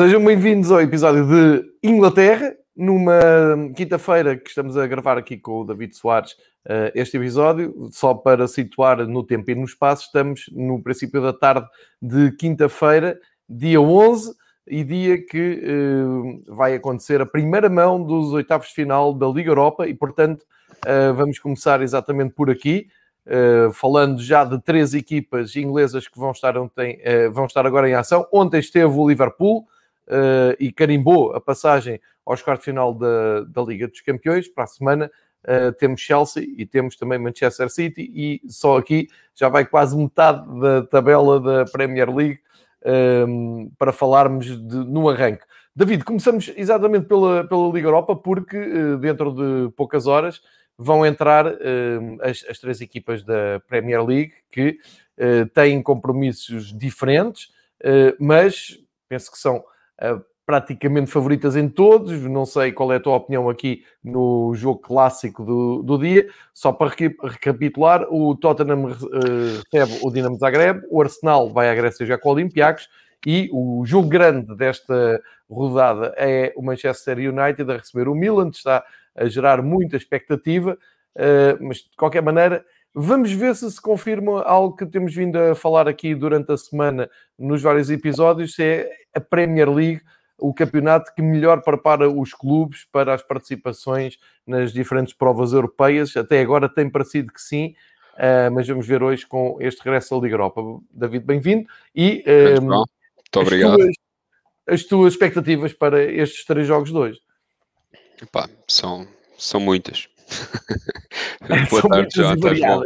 Sejam bem-vindos ao episódio de Inglaterra, numa quinta-feira que estamos a gravar aqui com o David Soares uh, este episódio, só para situar no tempo e no espaço, estamos no princípio da tarde de quinta-feira, dia 11, e dia que uh, vai acontecer a primeira mão dos oitavos de final da Liga Europa, e portanto uh, vamos começar exatamente por aqui. Uh, falando já de três equipas inglesas que vão estar, ontem, uh, vão estar agora em ação. Ontem esteve o Liverpool uh, e carimbou a passagem aos quartos de final da, da Liga dos Campeões. Para a semana temos Chelsea e temos também Manchester City e só aqui já vai quase metade da tabela da Premier League um, para falarmos de, no arranque. David, começamos exatamente pela, pela Liga Europa porque dentro de poucas horas vão entrar uh, as, as, três equipas da Premier League que uh, têm compromissos diferentes, uh, mas penso que são praticamente favoritas em todos. Não sei qual é a tua opinião aqui no jogo clássico do, do dia. Só para recapitular, o Tottenham recebe o Dinamo Zagreb, o Arsenal vai à Grécia já com o Olympiacos e o jogo grande desta rodada é o Manchester United a receber o Milan, está a gerar muita expectativa, eh, mas de qualquer maneira, vamos ver se se confirma algo que temos vindo a falar aqui durante a semana nos vários episódios: se é a Premier League o campeonato que melhor prepara os clubes para as participações nas diferentes provas europeias. Até agora tem parecido que sim, eh, mas vamos ver hoje com este regresso à Liga Europa. David, bem-vindo. E um, Muito obrigado. As tuas, as tuas expectativas para estes três jogos de hoje? Epá, são, são muitas. Boa tarde, Jonathan.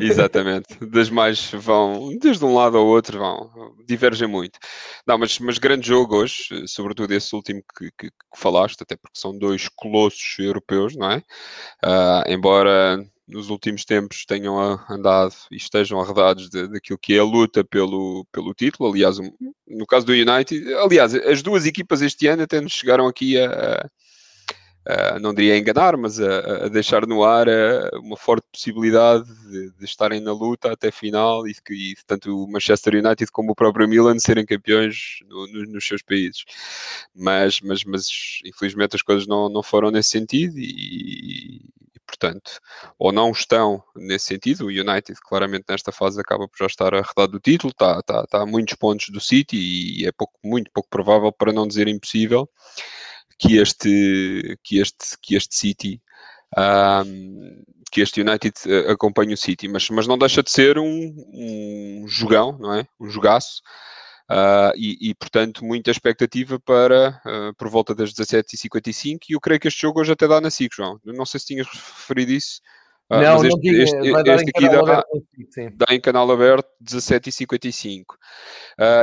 Exatamente. Das mais vão, desde um lado ao outro, vão, divergem muito. Não, mas, mas grande jogo hoje, sobretudo esse último que, que, que falaste, até porque são dois colossos europeus, não é? Uh, embora nos últimos tempos tenham andado e estejam arredados daquilo que é a luta pelo, pelo título. Aliás, no caso do United, aliás, as duas equipas este ano até nos chegaram aqui a, Uh, não diria enganar, mas a, a deixar no ar uh, uma forte possibilidade de, de, estarem na luta até final e e tanto o Manchester United como o próprio Milan serem campeões no, no, nos seus países. Mas, mas, mas infelizmente as coisas não, não foram nesse sentido e, e, portanto, ou não estão nesse sentido. O United claramente nesta fase acaba por já estar arredado do título, está, está, está a muitos pontos do City e é pouco, muito pouco provável, para não dizer impossível que este, que este, que este City, um, que este United uh, acompanhe o City, mas, mas não deixa de ser um, um jogão, não é? Um jogaço. Uh, e, e, portanto, muita expectativa para uh, por volta das 17h55 e eu creio que este jogo hoje até dá na SIC, João. Não sei se tinhas referido isso. Uh, não, este, não diga, este, este aqui dá, aberto, dá, em canal aberto 17h55. Uh,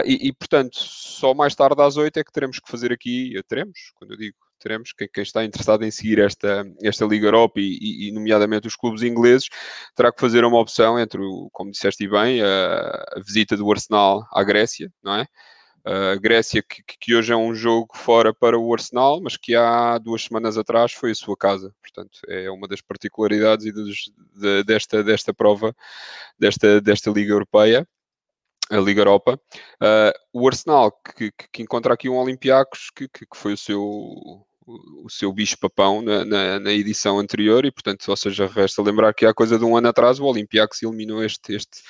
e, e, portanto, só mais tarde às 8 é que teremos que fazer aqui, teremos, quando eu digo teremos, quem, quem está interessado em seguir esta, esta Liga Europa e, e, e, nomeadamente os clubes ingleses, terá que fazer uma opção entre, o, como disseste bem, a, a visita do Arsenal à Grécia, não é? A Grécia, que, que, hoje é um jogo fora para o Arsenal, mas que há duas semanas atrás foi a sua casa. Portanto, é uma das particularidades de, desta, desta prova, desta, desta Liga Europeia a Liga Europa. Uh, o Arsenal, que, que, encontra aqui um Olympiacos, que, que, foi o seu o seu bicho-papão na, na, na, edição anterior e, portanto, ou seja, resta lembrar que há coisa de um ano atrás o Olympiacos eliminou este, este,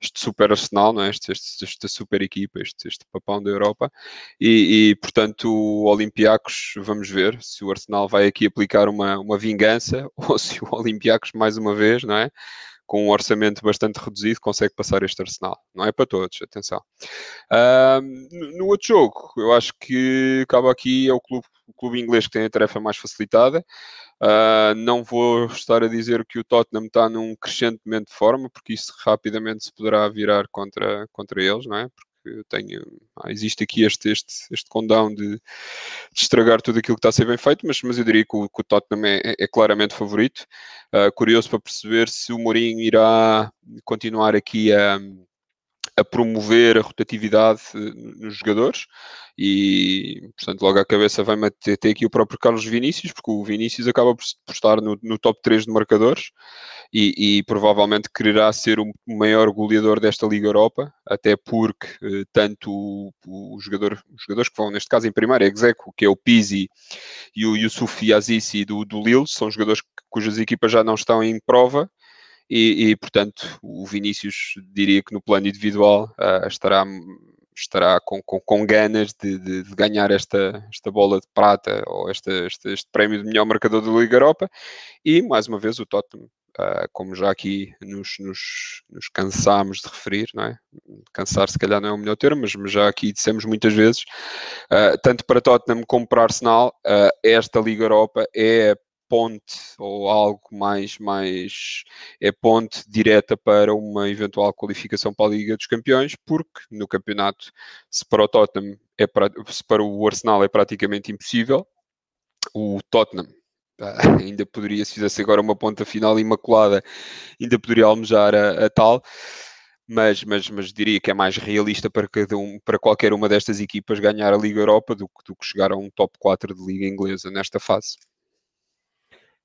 este super arsenal, não é? este, este, esta super equipa, este, este papão da Europa e, e, portanto, o Olympiacos, vamos ver se o Arsenal vai aqui aplicar uma, uma vingança ou se o Olympiacos, mais uma vez, não é? com um orçamento bastante reduzido, consegue passar este Arsenal. Não é para todos, atenção. no outro jogo, eu acho que acaba aqui, é o clube, o clube inglês que tem a tarefa mais facilitada. Uh, não vou estar a dizer que o Tottenham está num crescentemente de forma, porque isso rapidamente se poderá virar contra, contra eles, não é? Porque tenho, ah, existe aqui este, este, este condão de, de, estragar tudo aquilo que está a ser bem feito, mas, mas eu diria que o, que o Tottenham é, é, é claramente favorito. Uh, curioso para perceber se o Mourinho irá continuar aqui a, a promover a rotatividade eh, nos jogadores. E, portanto, logo à cabeça vai-me ter, aqui o próprio Carlos Vinícius, porque o Vinícius acaba por, estar no, no, top 3 de marcadores e, e, provavelmente quererá ser o maior goleador desta Liga Europa, até porque eh, tanto o, o, jogador, os jogadores que vão, neste caso em primeiro, é Execo, que é o Pizzi, e o Yusufi Azizi do, do Lille, são jogadores cujas equipas já não estão em prova, e, e, portanto o Vinícius diria que no plano individual uh, estará, estará com, com, com ganas de, de, de, ganhar esta, esta bola de prata ou esta, este, este prémio de melhor marcador da Liga Europa e mais uma vez o Tottenham Uh, como já aqui nos, nos, nos, cansámos de referir, não é? Cansar se calhar não é o melhor termo, mas, já aqui dissemos muitas vezes, uh, tanto para Tottenham como para Arsenal, uh, esta Liga Europa é a ponte ou algo mais, mais é ponte direta para uma eventual qualificação para a Liga dos Campeões, porque no campeonato, se para o Tottenham, é para, se para o Arsenal é praticamente impossível, o Tottenham ainda poderia, se fizesse agora uma ponta final imaculada, ainda poderia almejar a, a tal. Mas, mas, mas, diria que é mais realista para, cada um, para qualquer uma destas equipas ganhar a Liga Europa do, do que chegar a um top 4 de Liga Inglesa nesta fase.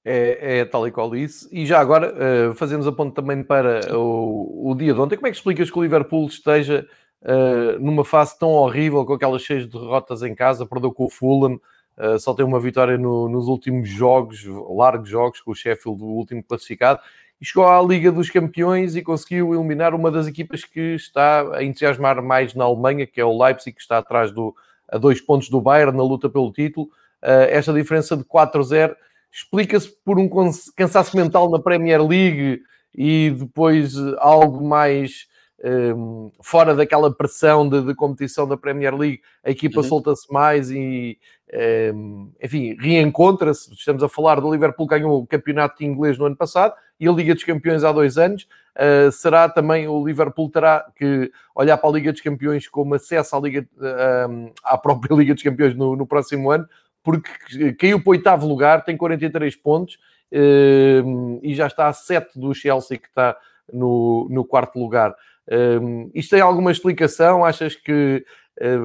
É, é, tal e qual isso. E já agora, uh, fazemos a ponto também para o, o, dia de ontem. Como é que explicas que o Liverpool esteja uh, numa fase tão horrível, com aquelas de derrotas em casa, perdeu com o Fulham, uh, só tem uma vitória no, nos últimos jogos, largos jogos, com o Sheffield, o último classificado, e chegou à Liga dos Campeões e conseguiu eliminar uma das equipas que está a entusiasmar mais na Alemanha, que é o Leipzig, que está atrás do, a dois pontos do Bayern na luta pelo título. esta diferença de 4-0 explica-se por um cansaço mental na Premier League e depois eh, algo mais um, ehm, fora daquela pressão de, de, competição da Premier League, a equipa uhum. solta-se mais e, um, ehm, enfim, reencontra-se. Estamos a falar do Liverpool que ganhou o campeonato inglês no ano passado e a Liga dos Campeões há dois anos. Uh, será também o Liverpool terá que olhar para a Liga dos Campeões como acesso à, Liga, uh, à própria Liga dos Campeões no, no próximo ano, porque caiu para o oitavo lugar, tem 43 pontos eh, e já está a 7 do Chelsea, que está no, no quarto lugar. Eh, isto tem alguma explicação? Achas que eh,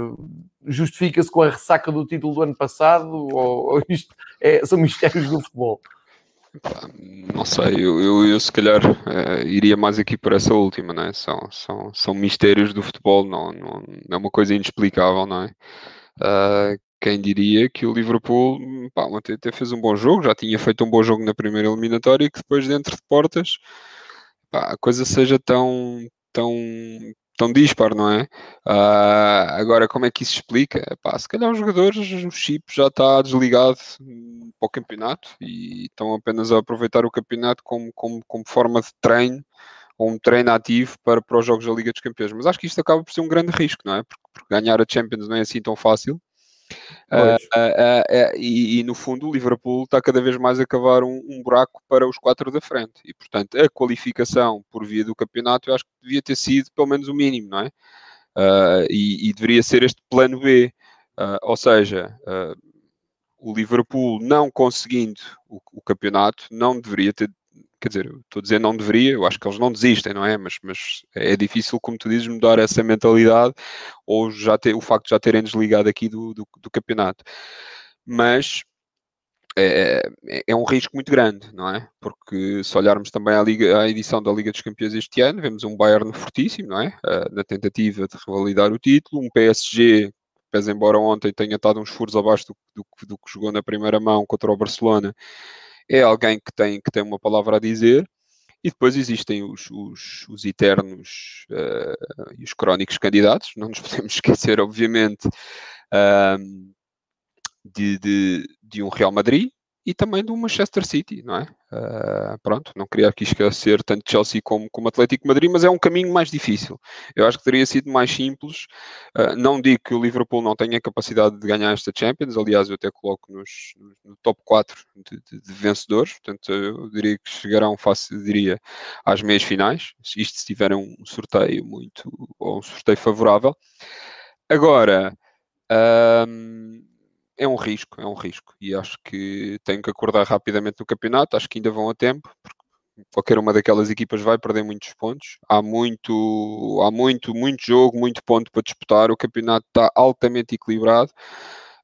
justifica-se com a ressaca do título do ano passado? Ou, isto é, são mistérios do futebol? Não sei, eu, eu, eu se calhar uh, iria mais aqui para essa última, não é? São, são, são mistérios do futebol, não, não, não é uma coisa inexplicável, não é? Uh, quem diria que o Liverpool pá, ontem até fez um bom jogo, já tinha feito um bom jogo na primeira eliminatória e que depois dentro de portas pá, a coisa seja tão, tão, tão dispar, não é? Uh, agora, como é que isso explica? Pá, se calhar os jogadores, o chip já está desligado para o campeonato e estão apenas a aproveitar o campeonato como, como, como forma de treino ou um treino ativo para, para os jogos da Liga dos Campeões. Mas acho que isto acaba por ser um grande risco, não é? Porque, porque ganhar a Champions não é assim tão fácil. Uh, uh, uh, e, e, no fundo o Liverpool está cada vez mais a cavar um, um, buraco para os quatro da frente. E portanto a qualificação por via do campeonato eu acho que devia ter sido pelo menos o mínimo, não é? E, e, deveria ser este plano B, ou seja, o Liverpool não conseguindo o, o campeonato não deveria ter quer dizer, estou a dizer não deveria, eu acho que eles não desistem, não é? Mas, mas é difícil, como tu dizes, mudar essa mentalidade ou já ter, o facto de já terem desligado aqui do, do, do campeonato. Mas é, é, é, um risco muito grande, não é? Porque se olharmos também à, Liga, à edição da Liga dos Campeões este ano, vemos um Bayern fortíssimo, não é? Uh, na tentativa de revalidar o título, um PSG, pese embora ontem tenha estado uns furos abaixo do, do, do que jogou na primeira mão contra o Barcelona, é alguém que tem, que tem uma palavra a dizer. E depois existem os, os, os eternos uh, e os crónicos candidatos, não nos podemos esquecer, obviamente, uh, de, de, de um Real Madrid, e também do Manchester City, não é? Uh, pronto, não queria aqui esquecer tanto Chelsea como, como Atlético Madrid, mas é um caminho mais difícil. Eu acho que teria sido mais simples. Uh, não digo que o Liverpool não tenha capacidade de ganhar esta Champions, aliás, eu até coloco nos, no top 4 de, de, de, vencedores, portanto, eu diria que chegarão fácil, diria, às meias finais, isto se um sorteio muito, ou um sorteio favorável. Agora, um, é um risco, é um risco. E acho que tenho que acordar rapidamente no campeonato. Acho que ainda vão a tempo, porque qualquer uma daquelas equipas vai perder muitos pontos. Há muito, há muito, muito jogo, muito ponto para disputar. O campeonato está altamente equilibrado.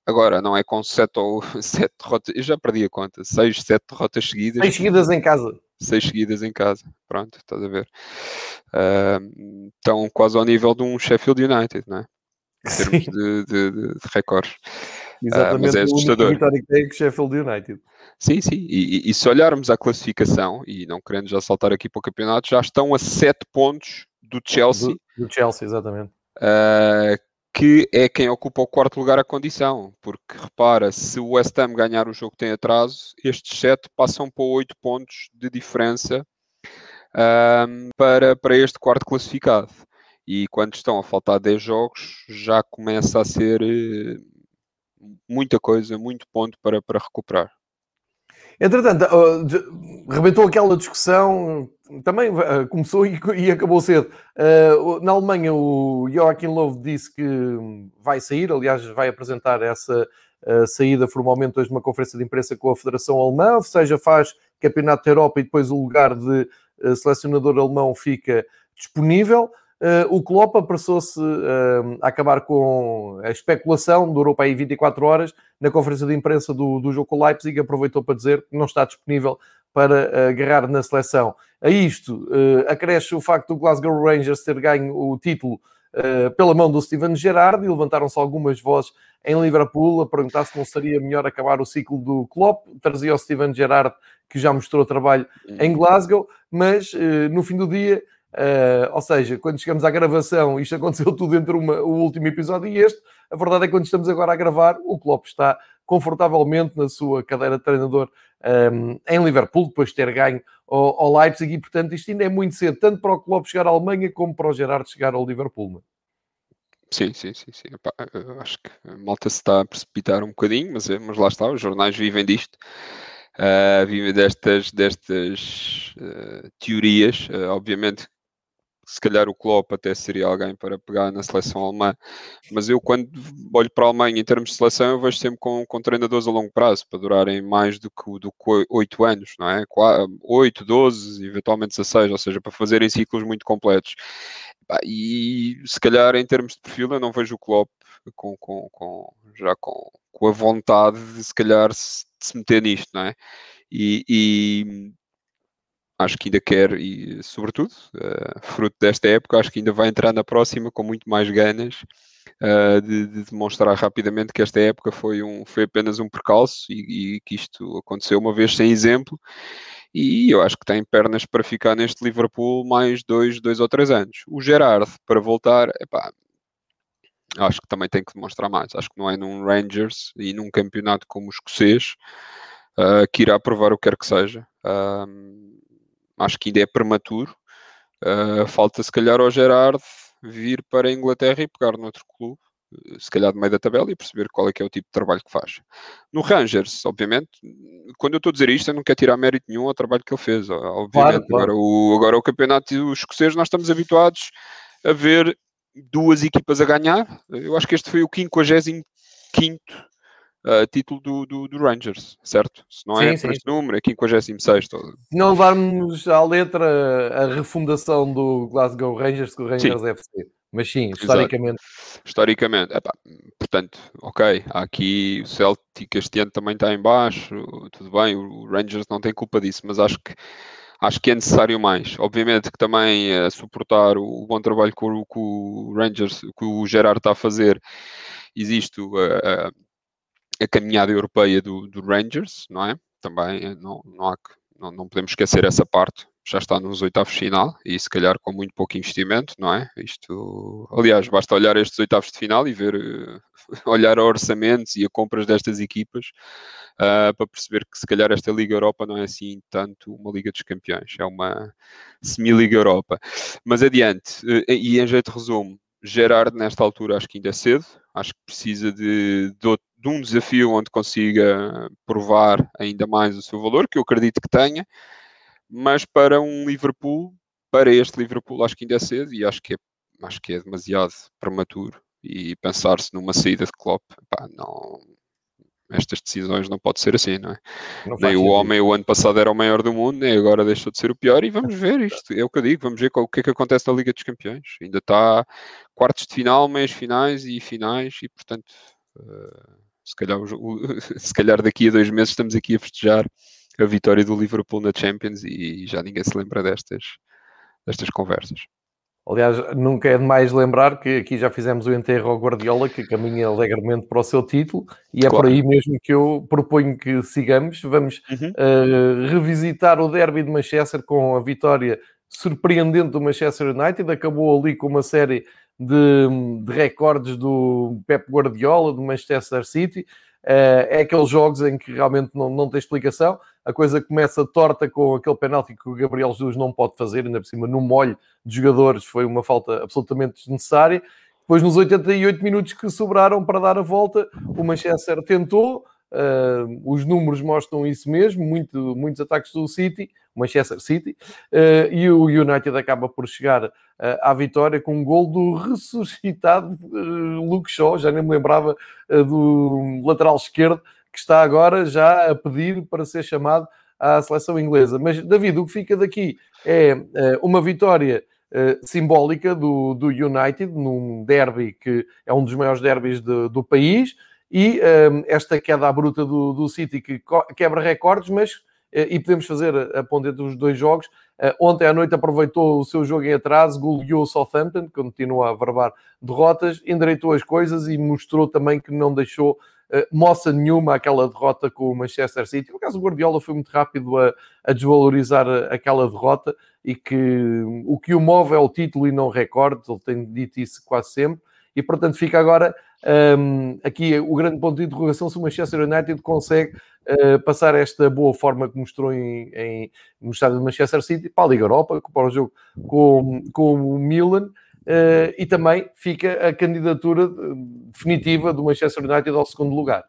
Agora, não é com sete ou sete derrotas, eu já perdi a conta, seis, sete derrotas seguidas. Seis seguidas em casa. Seis seguidas em casa, pronto, estás a ver. Uh, estão quase ao nível de um Sheffield United, não é? Em termos de, de, de, de recordes. Exatamente, uh, mas é assustador. vitória que tem com Sheffield United. Sim, sim, e, e, se olharmos à classificação, e não querendo já saltar aqui para o campeonato, já estão a sete pontos do Chelsea. Do, do Chelsea, exatamente. Uh, que é quem ocupa o quarto lugar a condição, porque repara, se o West Ham ganhar o jogo que tem atraso, estes sete passam para oito pontos de diferença um, para, para este quarto classificado. E quando estão a faltar 10 jogos, já começa a ser uh, muita coisa, muito ponto para, para recuperar. Entretanto, uh, rebentou aquela discussão, também uh, começou e, e, acabou cedo. Uh, na Alemanha, o Joachim Löw disse que vai sair, aliás, vai apresentar essa saída formalmente hoje numa conferência de imprensa com a Federação Alemã, ou seja, faz Campeonato da Europa e depois o lugar de selecionador alemão fica disponível. Uh, o Klopp apressou-se uh, a acabar com a especulação, durou para aí 24 horas, na conferência de imprensa do, do jogo com Leipzig, aproveitou para dizer que não está disponível para uh, agarrar na seleção. A isto acresce o facto do Glasgow Rangers ter ganho o título pela mão do Steven Gerrard e levantaram-se algumas vozes em Liverpool a perguntar se não seria melhor acabar o ciclo do Klopp, trazia o Steven Gerrard que já mostrou trabalho em. Glasgow, mas no fim do dia Uh, ou seja, quando chegamos à gravação, isto aconteceu tudo entre uma, o último episódio e este. A verdade é que quando estamos agora a gravar, o Klopp está confortavelmente na sua cadeira de treinador um, em Liverpool, depois de ter ganho ao, ao, Leipzig, e portanto isto ainda é muito cedo, tanto para o Klopp chegar à Alemanha como para o Gerard chegar ao Liverpool. É? Sim, sim, sim, sim. Epá, acho que a malta se está a precipitar um bocadinho, mas, é, mas lá está, os jornais vivem disto. Uh, vivem destas, destas uh, teorias. Uh, obviamente se calhar o Klopp até seria alguém para pegar na seleção alemã, mas eu quando olho para a Alemanha em termos de seleção, eu vejo sempre com, com treinadores a longo prazo, para durarem mais do que, do que 8 anos, não é? 8, 12, eventualmente 16, ou seja, para fazerem ciclos muito completos. E se calhar em termos de perfil eu não vejo o Klopp com, com, com já com, com a vontade de se calhar se, de se meter nisto, não é? E, e, acho que ainda quer, e sobretudo, uh, fruto desta época, acho que ainda vai entrar na próxima com muito mais ganas uh, de, de, demonstrar rapidamente que esta época foi, um, foi apenas um percalço e, e, que isto aconteceu uma vez sem exemplo. E eu acho que tem pernas para ficar neste Liverpool mais dois, dois ou três anos. O Gerard, para voltar, epá, acho que também tem que demonstrar mais. Acho que não é num Rangers e num campeonato como o escocês uh, que irá provar o que quer que seja. Um, acho que ainda é prematuro. Uh, falta se calhar ao Gerard vir para a Inglaterra e pegar noutro clube, se calhar no meio da tabela, e perceber qual é que é o tipo de trabalho que faz. No Rangers, obviamente, quando eu estou a dizer isto, eu não quero tirar mérito nenhum ao trabalho que ele fez. Obviamente, claro, claro. Agora, o, agora o campeonato escocês, nós estamos habituados a ver duas equipas a ganhar. Eu acho que este foi o 55 uh, título do, do, do, Rangers, certo? Se não é sim, este número, é 56. Todo. Se não levarmos à letra a refundação do Glasgow Rangers, que o Rangers sim. FC. Mas sim, historicamente. Exato. Historicamente, epá, portanto, ok, há aqui o Celtic este ano também está em baixo, tudo bem, o Rangers não tem culpa disso, mas acho que acho que é necessário mais. Obviamente que também uh, suportar o, bom trabalho que o, que o Rangers, que o Gerard está a fazer, existe uh, uh, a caminhada europeia do, do, Rangers, não é? Também eh, não, não, há não, não podemos esquecer essa parte. Já está nos oitavos de final e se calhar com muito pouco investimento, não é? Isto, aliás, basta olhar estes oitavos de final e ver, uh, olhar a orçamentos e a compras destas equipas uh, para perceber que se calhar esta Liga Europa não é assim tanto uma Liga dos Campeões, é uma semi-Liga Europa. Mas adiante, uh, e em jeito de resumo, Gerard nesta altura acho que ainda é cedo, acho que precisa de, de, de, um desafio onde consiga provar ainda mais o seu valor, que eu acredito que tenha, mas para um Liverpool, para este Liverpool acho que ainda é cedo e acho que é, acho que é demasiado prematuro e pensar-se numa saída de Klopp, pá, não, estas decisões não pode ser assim, não é? Não nem o homem o ano passado era o maior do mundo, nem agora deixou de ser o pior, e vamos ver isto, é o que eu digo, vamos ver o que é que acontece na Liga dos Campeões. Ainda está quartos de final, meias finais e finais, e portanto, uh, se, calhar, o, se calhar daqui a dois meses estamos aqui a festejar a vitória do Liverpool na Champions e já ninguém se lembra destas, destas conversas. Aliás, nunca é demais lembrar que aqui já fizemos o enterro ao Guardiola, que caminha alegremente para o seu título, e é claro. por aí mesmo que eu proponho que sigamos. Vamos uhum. uh, revisitar o derby de Manchester com a vitória surpreendente do Manchester United. Acabou ali com uma série de, de recordes do Pep Guardiola, do Manchester City. Uh, é aqueles jogos em que realmente não, não tem explicação. A coisa começa torta com aquele penalti que o Gabriel Jesus não pode fazer, ainda por cima, no molho de jogadores, foi uma falta absolutamente desnecessária. Depois, nos 88 minutos que sobraram para dar a volta, o Manchester tentou, Uh, os números mostram isso mesmo, muito, muitos ataques do City, Manchester City, uh, e o United acaba por chegar uh, à vitória com um gol do ressuscitado Luke Shaw, já nem me lembrava do lateral esquerdo, que está agora já a pedir para ser chamado à seleção inglesa. Mas, David, o que fica daqui é uma vitória simbólica do, do United, num derby que é um dos maiores derbys de, do país, e um, esta queda bruta do, do City que quebra recordes, mas uh, e podemos fazer a ponte entre os dois jogos. Uh, ontem à noite aproveitou o seu jogo em atraso, goleou o Southampton, continua a barbar derrotas, endireitou as coisas e mostrou também que não deixou uh, moça nenhuma aquela derrota com o Manchester City. No caso, o Guardiola foi muito rápido a, a desvalorizar aquela derrota e que o que o move é o título e não recordes, ele tem dito isso quase sempre e portanto fica agora um, aqui o grande ponto de interrogação se o Manchester United consegue uh, passar esta boa forma que mostrou em, em, no estádio de Manchester City para a Liga Europa, para o jogo com, com o Milan. Uh, e também fica a candidatura definitiva do Manchester United ao segundo lugar.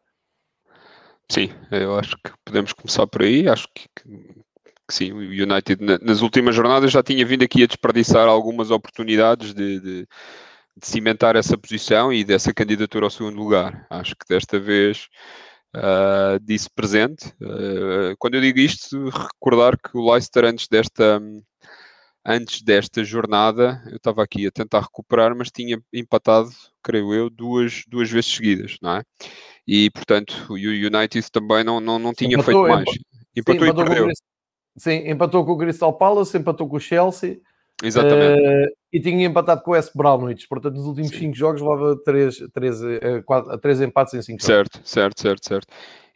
Sim, eu acho que podemos começar por aí. Acho que, que, que sim, o United nas últimas jornadas já tinha vindo aqui a desperdiçar algumas oportunidades de, de de cimentar essa posição e dessa candidatura ao segundo lugar. Acho que desta vez uh, disse presente. Uh, quando eu digo isto, recordar que o Leicester antes desta antes desta jornada, eu estava aqui a tentar recuperar, mas tinha empatado, creio eu, duas, duas vezes seguidas, não é? E, portanto, o United também não, não, não tinha empatou, feito mais. Empatou, sim, empatou e perdeu. sim, empatou com o Crystal Palace, empatou com o Chelsea, Exatamente. Uh, e tinha empatado com o S. Brownwich, portanto, nos últimos 5 jogos levava 3 três, três, três empates em 5 jogos. Certo, certo, certo, certo.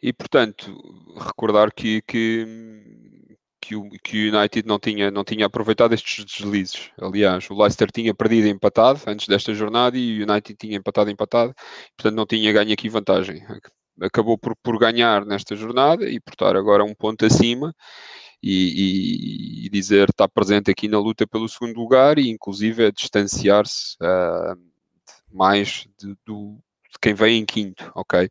E portanto, recordar que, que, que, o, que o United não tinha, não tinha aproveitado estes deslizes. Aliás, o Leicester tinha perdido e empatado antes desta jornada e o United tinha empatado e empatado, portanto, não tinha ganho aqui vantagem. Acabou por, por ganhar nesta jornada e por estar agora um ponto acima e, e, dizer está presente aqui na luta pelo segundo lugar e inclusive a distanciar-se uh, mais de, do, de quem vem em quinto, ok?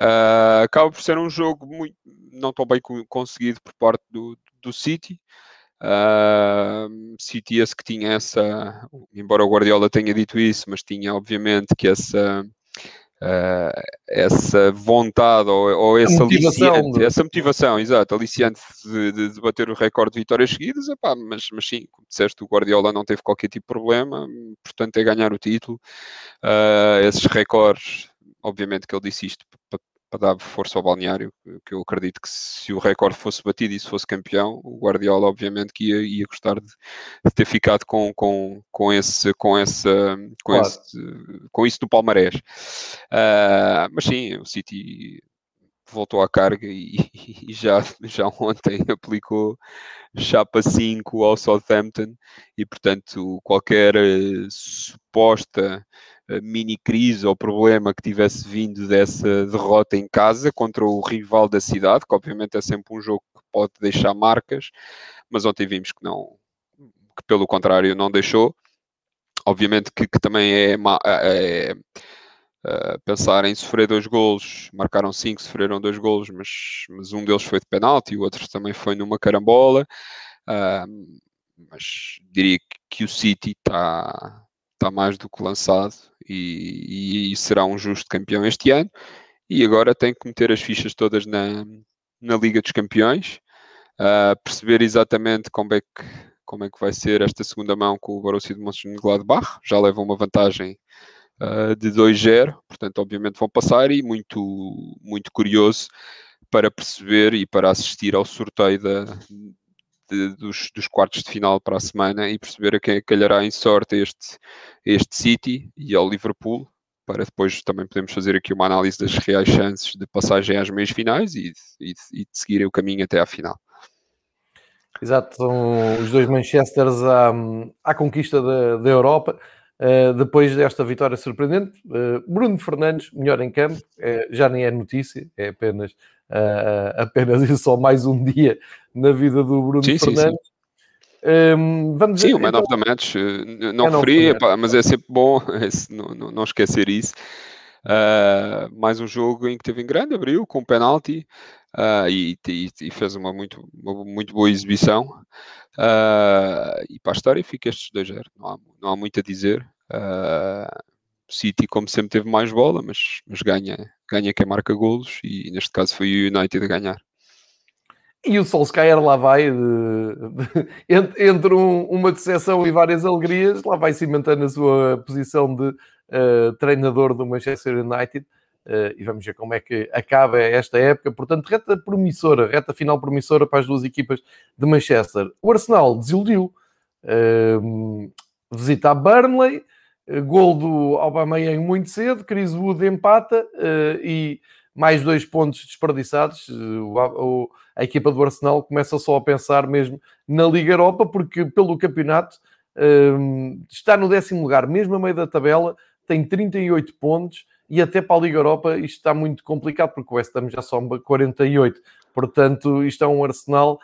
Uh, acaba por ser um jogo muito, não tão bem conseguido por parte do, do City. Uh, City esse que tinha essa, embora o Guardiola tenha dito isso, mas tinha obviamente que essa Uh, essa vontade ou, ou esse aliciante, de... essa motivação, exato, aliciante de, de, de, bater o recorde de vitórias seguidas, epá, mas, mas sim, como disseste, o Guardiola não teve qualquer tipo de problema, portanto é ganhar o título. Uh, esses recordes, obviamente que ele disse isto para para dar força ao balneário, que eu acredito que se o recorde fosse batido e se fosse campeão, o Guardiola obviamente que ia, ia gostar de, de, ter ficado com, com, com, esse, com, essa, com, claro. esse, com isso no palmarés. Uh, mas sim, o City voltou à carga e, e, já, já ontem aplicou chapa 5 ao Southampton e portanto qualquer uh, suposta mini crise ou problema que tivesse vindo dessa derrota em casa contra o rival da cidade, que obviamente é sempre um jogo que pode deixar marcas, mas ontem vimos que não, que pelo contrário não deixou. Obviamente que, que também é, é, é, pensar em sofrer dois golos, marcaram cinco, sofreram dois golos, mas, mas um deles foi de penalti, o outro também foi numa carambola. Uh, mas diria que, que o City está tá mais do que lançado e, e, será um justo campeão este ano. e agora tem que meter as fichas todas na, na Liga dos Campeões, uh, perceber exatamente como é, que, como é que vai ser esta segunda mão com o Borussia de Mönchengladbach, já levam uma vantagem uh, de 2-0, portanto obviamente vão passar e muito, muito curioso para perceber e para assistir ao sorteio da, de, dos, dos, quartos de final para a semana e perceber a quem é calhará em sorte este, este City e ao Liverpool, para depois também podemos fazer aqui uma análise das reais chances de passagem às meias finais e, e, e de seguir o caminho até à final. Exato, são os dois Manchesters à, à conquista da, da Europa. Uh, depois desta vitória surpreendente, uh, Bruno Fernandes, melhor em campo, uh, já nem é notícia, é apenas, apenas e só mais um dia na vida do Bruno sim, Fernandes. Sim, sim. Um, vamos sim, o Man então, of the Match, não referi, mas é sempre bom não, não, não esquecer isso. mais um jogo em que teve em grande, abriu com um penalti e, e, e, fez uma muito, uma muito boa exibição. Uh, e para a história fica estes 2-0. Não há, não há muito a dizer. Uh, City, como sempre, teve mais bola, mas, mas ganha, ganha quem marca golos e neste caso foi o United a ganhar. E o Solskjaer lá vai, de, de, entre, um, uma decepção e várias alegrias, lá vai cimentando a sua posição de uh, treinador do Manchester United. Uh, e vamos ver como é que acaba esta época. Portanto, reta promissora, reta final promissora para as duas equipas de Manchester. O Arsenal desiludiu, uh, visita a Burnley, gol do Aubameyang muito cedo, Chris Wood empata uh, e mais dois pontos desperdiçados. O, a equipa do Arsenal começa só a pensar mesmo na Liga Europa, porque pelo campeonato está no décimo lugar, mesmo a meio da tabela, tem 38 pontos e até para a Liga Europa isto está muito complicado, porque o West Ham já soma 48. Portanto, isto é um Arsenal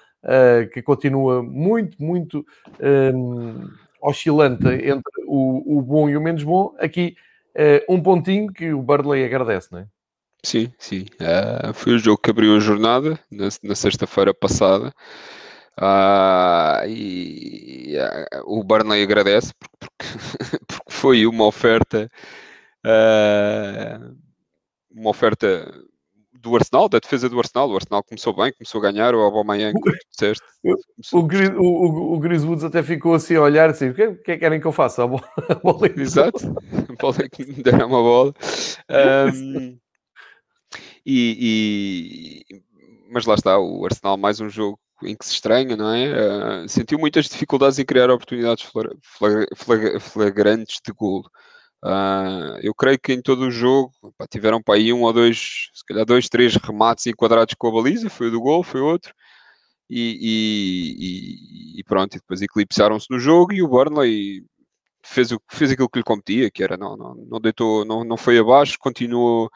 que continua muito, muito um, oscilante entre o, o, bom e o menos bom. Aqui, uh, um pontinho que o Burnley agradece, não é? Sim, sim. Uh, foi o jogo que abriu a jornada na, na sexta-feira passada. Uh, e uh, o Burnley agradece porque, porque, porque, foi uma oferta uma oferta do Arsenal, da defesa do Arsenal. O Arsenal começou bem, começou a ganhar. O Aubameyang, como tu disseste. O, o, o, o Gris Woods até ficou assim a olhar assim: o que, é, que é que querem que eu faça? A bola, a bola Exato, a bola é que me deram uma bola. Um, e, e, mas lá está, o Arsenal, mais um jogo em que se estranha, não é? Uh, sentiu muitas dificuldades em criar oportunidades flagrantes de golo. Uh, eu creio que em todo o jogo pá, tiveram para aí um ou dois, se calhar dois, três remates enquadrados com a baliza, foi o do gol, foi outro, e, e, e pronto, e depois eclipsaram-se no jogo e o Burnley fez, o, fez aquilo que lhe competia, que era não, não, não deitou, não, não foi abaixo, continuou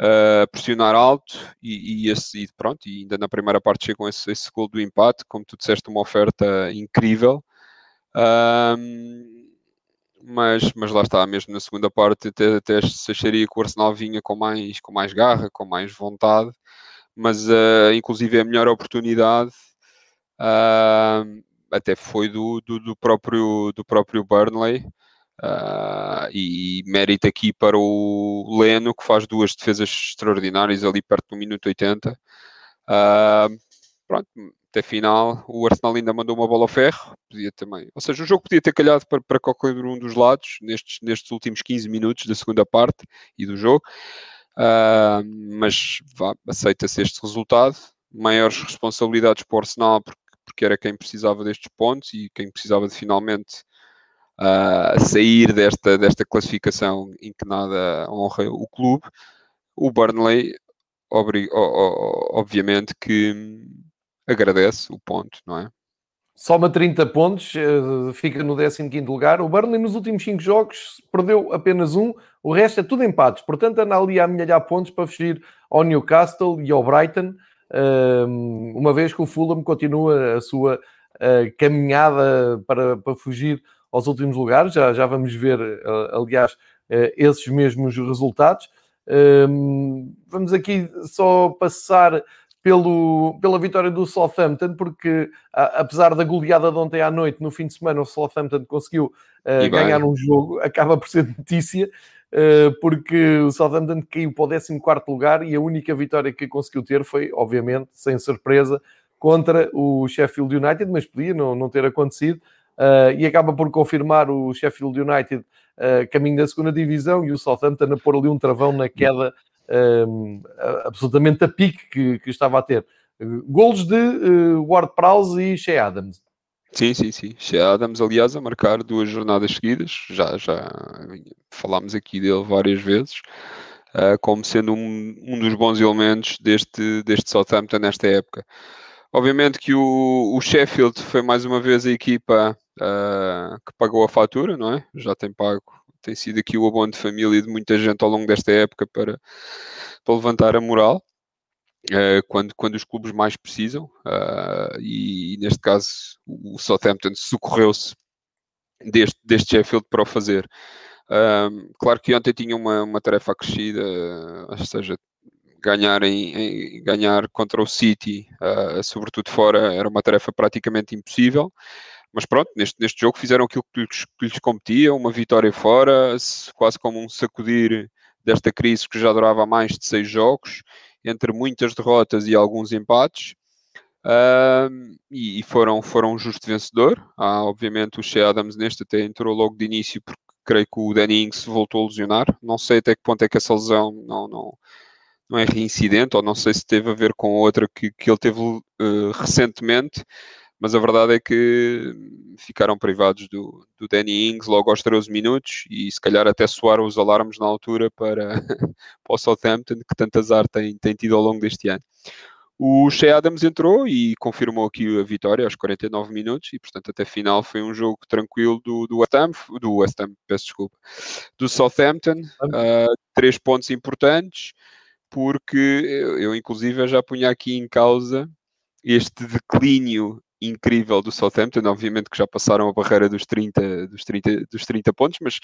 uh, a pressionar alto e, e, esse, e, pronto, e ainda na primeira parte chegam esse, esse gol do empate, como tu disseste, uma oferta incrível. Mas, mas lá está, mesmo na segunda parte até, até se acharia que o Arsenal vinha com mais, com mais garra, com mais vontade, mas uh, inclusive a melhor oportunidade uh, até foi do, do, do, próprio, do próprio Burnley. Uh, e mérito aqui para o Leno que faz duas defesas extraordinárias ali perto do minuto 80 uh, pronto, até final, o Arsenal ainda mandou uma bola ao ferro, podia também, ou seja, o jogo podia ter calhado para, para qualquer um dos lados nestes, nestes últimos 15 minutos da segunda parte e do jogo, uh, mas aceita-se este resultado, maiores responsabilidades para o Arsenal porque, porque, era quem precisava destes pontos e quem precisava de finalmente uh, sair desta, desta classificação em que nada honra o clube, o Burnley obviamente que agradece o ponto, não é? Soma 30 pontos, eh, fica no 15 lugar. O Burnley nos últimos 5 jogos perdeu apenas um, o resto é tudo empates. Portanto, anda ali a amelhar pontos para fugir ao Newcastle e ao Brighton, ehm, uma vez que o Fulham continua a sua eh, caminhada para, para fugir aos últimos lugares. Já, já vamos ver, eh, aliás, esses mesmos resultados. Ehm, vamos aqui só passar pelo, pela vitória do Southampton, porque a, apesar da goleada de ontem à noite, no fim de semana, o Southampton conseguiu uh, ganhar um jogo, acaba por ser notícia. porque o Southampton caiu para o 14 lugar e a única vitória que conseguiu ter foi, obviamente, sem surpresa, contra o Sheffield United, mas podia não, não ter acontecido. e acaba por confirmar o Sheffield United caminho da segunda divisão e o Southampton a pôr ali um travão na queda absolutamente a pique que, que, estava a ter. Golos de uh, Ward Prowse e Shea Adams. Sim, sim, sim. Shea Adams, aliás, a marcar duas jornadas seguidas. Já, já falámos aqui dele várias vezes. Uh, como sendo um, um dos bons elementos deste, deste Southampton nesta época. Obviamente que o, o Sheffield foi mais uma vez a equipa uh, que pagou a fatura, não é? Já tem pago tem sido aqui o abono de família de muita gente ao longo desta época para, para levantar a moral. Uh, quando, quando os clubes mais precisam, uh, e, e, neste caso o Southampton socorreu-se deste, deste Sheffield para o fazer. Uh, claro que ontem tinha uma, uma tarefa acrescida, ou seja, ganhar, em, em, ganhar contra o City, sobretudo fora, era uma tarefa praticamente impossível. Mas pronto, neste, neste jogo fizeram aquilo que lhes, que lhes competia, uma vitória fora, quase como um sacudir desta crise que já durava mais de seis jogos, entre muitas derrotas e alguns empates. Uh, e, foram, foram um justo vencedor. Há, obviamente, o Shea Adams neste até entrou logo de início, porque creio que o Danny Ings voltou a lesionar. Não sei até que ponto é que essa lesão não, não, não é reincidente, ou não sei se teve a ver com outra que, que ele teve uh, recentemente mas a verdade é que ficaram privados do, do Danny Ings logo aos 13 minutos e se calhar até soaram os alarmes na altura para, para o Southampton, que tanto azar tem, tem tido ao longo deste ano. O Shea Adams entrou e confirmou aqui a vitória aos 49 minutos e, portanto, até final foi um jogo tranquilo do, do West Ham, do West Ham, peço desculpa, do Southampton, uh, três pontos importantes, porque eu, eu, inclusive já punha aqui em causa este declínio incrível do Southampton, obviamente que já passaram a barreira dos 30, dos 30, dos 30 pontos, mas,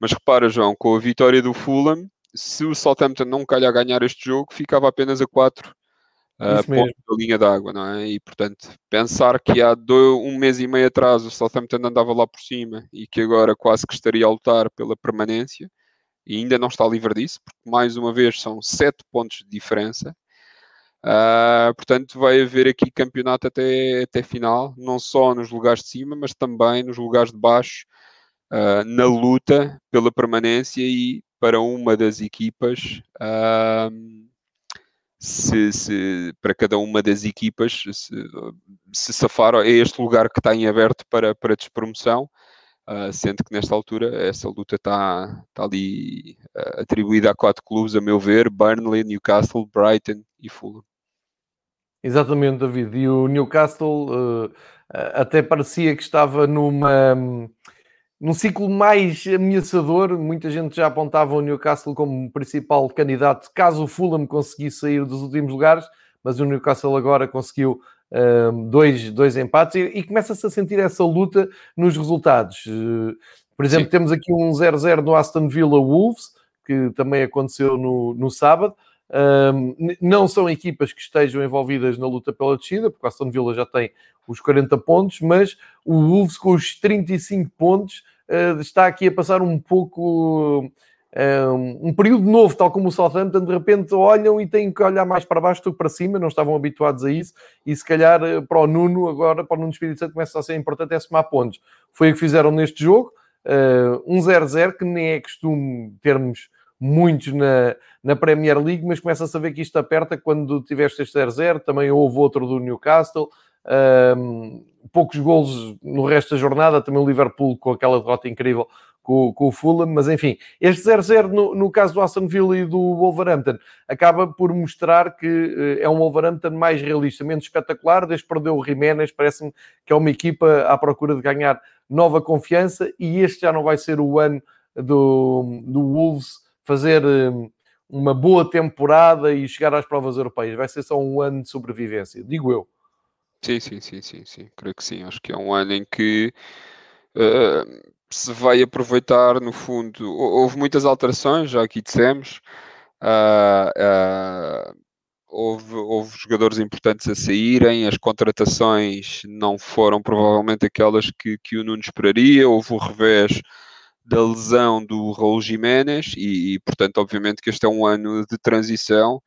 mas repara, João, com a vitória do Fulham, se o Southampton não calha a ganhar este jogo, ficava apenas a 4 uh, ah, pontos da linha d'água, não é? E portanto, pensar que há dois, um mês e meio atrás o Southampton andava lá por cima e que agora quase que estaria a lutar pela permanência e ainda não está livre disso, porque mais uma vez são 7 pontos de diferença Uh, portanto, vai haver aqui campeonato até, até final, não só nos lugares de cima, mas também nos lugares de baixo, uh, na luta pela permanência e para uma das equipas, uh, se, se, para cada uma das equipas, se, se safar, é este lugar que está em aberto para, para despromoção. Uh, sendo que nesta altura essa luta está, ali uh, atribuída a quatro clubes, a meu ver: Burnley, Newcastle, Brighton e Fulham. Exatamente, David. E o Newcastle uh, até parecia que estava numa, num ciclo mais ameaçador. Muita gente já apontava o Newcastle como principal candidato caso o Fulham conseguisse sair dos últimos lugares, mas o Newcastle agora conseguiu uh, dois, dois empates e, e começa-se a sentir essa luta nos resultados. Uh, por exemplo, Sim. temos aqui um 0-0 no Aston Villa Wolves, que também aconteceu no, no sábado. Um, não são equipas que estejam envolvidas na luta pela descida, porque a Aston Villa já tem os 40 pontos, mas o Wolves com os 35 pontos uh, está aqui a passar um pouco um, período novo, tal como o Southampton, de repente olham e têm que olhar mais para baixo do que para cima, não estavam habituados a isso, e se calhar eh, para o Nuno, agora para o Nuno Espírito Santo começa a ser importante é somar pontos. Foi o que fizeram neste jogo, uh, um 0-0 que nem é costume termos muitos na, na Premier League, mas começa a saber que isto aperta quando tiveste este 0-0. Também houve outro do Newcastle. Um, poucos golos no resto da jornada. Também o Liverpool com aquela derrota incrível com, com o Fulham. Mas enfim, este 0-0 no, no, caso do Aston Villa e do Wolverhampton acaba por mostrar que uh, é um Wolverhampton mais realista, menos espetacular. Desde que perdeu o Jiménez, parece-me que é uma equipa à procura de ganhar nova confiança. E este já não vai ser o ano do, do Wolves fazer hum, uma boa temporada e chegar às provas europeias. Vai ser só um ano de sobrevivência, digo eu. Sim, sim, sim, sim, sim. Creio que sim. Acho que é um ano em que uh, se vai aproveitar, no fundo. Houve muitas alterações, já aqui dissemos. Uh, uh, houve, houve jogadores importantes a saírem, as contratações não foram provavelmente aquelas que, que o Nuno esperaria. Houve o revés da lesão do Raul Jiménez e, e, portanto, obviamente que este é um ano de transição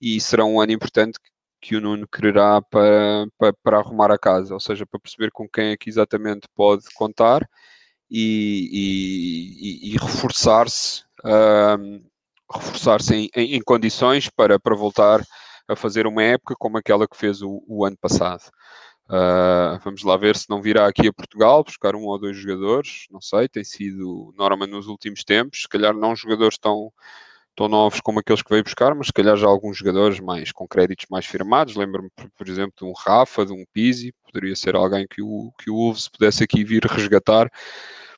e será um ano importante que o Nuno quererá para, para, para arrumar a casa, ou seja, para perceber com quem é que exatamente pode contar e, e, e reforçar-se um, reforçar-se em, em, em, condições para, para voltar a fazer uma época como aquela que fez o, o ano passado. Uh, vamos lá ver se não virá aqui a Portugal buscar um ou dois jogadores, não sei, tem sido norma nos últimos tempos, se calhar não jogadores tão, tão novos como aqueles que veio buscar, mas se calhar já alguns jogadores mais com créditos mais firmados, lembro-me, por exemplo, de um Rafa, de um Pizzi, poderia ser alguém que o, que o Wolves pudesse aqui vir resgatar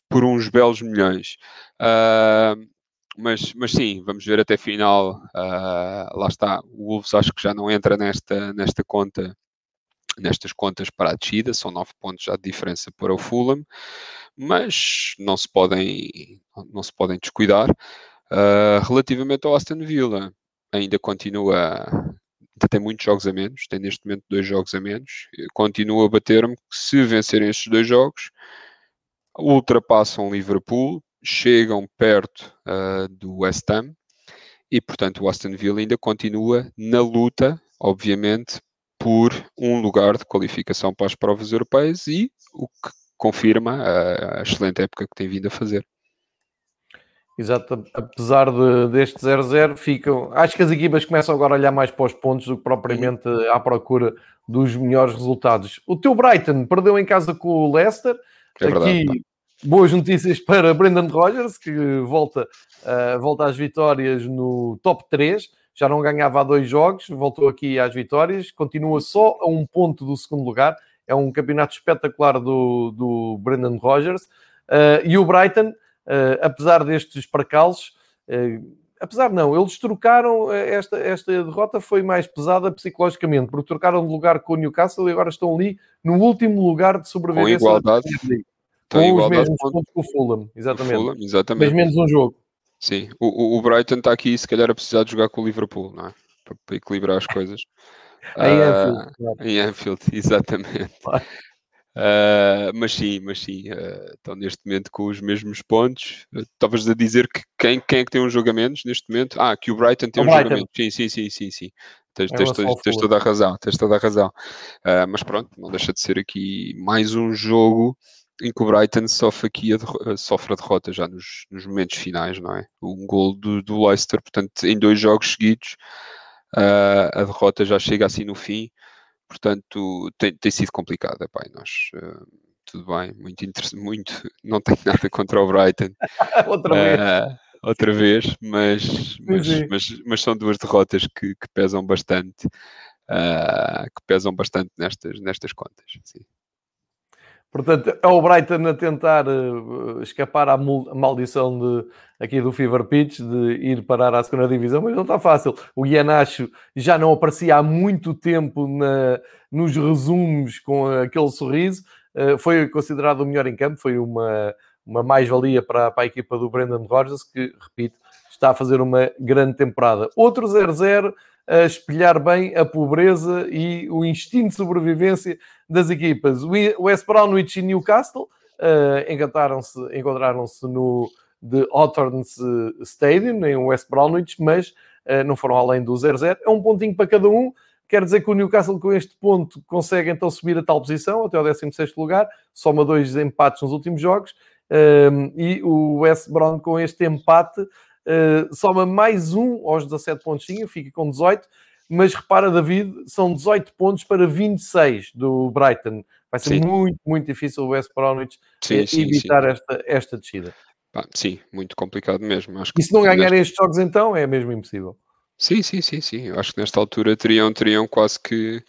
por uns belos milhões. Uh, mas, mas sim, vamos ver até final. Uh, lá está, o Wolves acho que já não entra nesta, nesta conta, nestas contas para a descida, são 9 pontos já de diferença para o Fulham, mas não se podem, não se podem descuidar. Uh, relativamente ao Aston Villa, ainda continua, ainda tem muitos jogos a menos, tem neste momento dois jogos a menos, continua a bater-me que se vencerem estes dois jogos, ultrapassam Liverpool, chegam perto uh, do West Ham e, portanto, o Aston Villa ainda continua na luta, obviamente, por um lugar de qualificação para as provas europeias e o que confirma a, a excelente época que tem vindo a fazer. Exato, apesar de, deste 0-0, ficam. Acho que as equipas começam agora a olhar mais para os pontos do que propriamente à procura dos melhores resultados. O teu Brighton perdeu em casa com o Leicester. É Aqui boas notícias para Brendan Rodgers, que volta, uh, volta às vitórias no top 3. Já não ganhava há dois jogos, voltou aqui às vitórias, continua só a um ponto do segundo lugar. É um campeonato espetacular do, do Brendan Rodgers. Uh, e o Brighton, uh, apesar destes percalços, apesar não, eles trocaram esta, esta derrota foi mais pesada psicologicamente, porque trocaram de lugar com o Newcastle e agora estão ali no último lugar de sobrevivência. Com igualdade com os mesmos pontos que o Fulham, exatamente. Fulham, exatamente. Mas menos um jogo. Sim, o, o Brighton está aqui se calhar a precisar de jogar com o Liverpool, não é? Para, para equilibrar as coisas. em uh, Anfield. Claro. Em Anfield, exatamente. Uh, mas sim, mas sim, uh, estão neste momento com os mesmos pontos. Estavas a dizer que quem, quem é que tem um menos neste momento? Ah, que o Brighton tem o um Brighton. Sim, sim, sim, sim, sim. Tens, é tens, tens, tens toda a razão, tens toda a razão. mas pronto, não deixa de ser aqui mais um jogo em que o Brighton sofre aqui a, derrota, sofre a derrota já nos, nos, momentos finais, não é? Um gol do, do Leicester, portanto, em dois jogos seguidos, uh, a derrota já chega assim no fim, portanto, tem, tem sido complicado, epá, nós... Uh, tudo bem, muito interessante, muito, não tenho nada contra o Brighton. outra vez. Uh, outra vez, mas, mas, mas, mas, são duas derrotas que, que pesam bastante, uh, que pesam bastante nestas, nestas contas. Sim. Portanto, é o Brighton a tentar uh, escapar à maldição de, aqui do Fever Pitch de ir parar à segunda divisão, mas não está fácil. O Ianacho já não aparecia há muito tempo na, nos resumos com aquele sorriso. Uh, foi considerado o melhor em campo, foi uma, uma mais-valia para, para, a equipa do Brendan Rodgers, que, repito, está a fazer uma grande temporada. Outro 0-0 a espelhar bem a pobreza e o instinto de sobrevivência das equipas. O West Bromwich e Newcastle uh, encontraram-se encontraram no The Hawthorns Stadium, em West Bromwich, mas uh, não foram além do 0-0. É um pontinho para cada um. Quer dizer que o Newcastle, com este ponto, consegue então subir a tal posição, até ao 16 lugar, soma dois empates nos últimos jogos. Um, e o West Brom, com este empate, uh, soma mais um aos 17 pontos, fica com 18. Mas repara, David, são 18 pontos para 26 do Brighton. Vai ser sim. muito, muito difícil o West Bromwich sim, sim, evitar Esta, esta descida. sim, muito complicado mesmo. Acho e se não ganharem nesta... estes jogos, então é mesmo impossível. Sim, sim, sim, sim. Eu acho que nesta altura teriam, teriam quase que,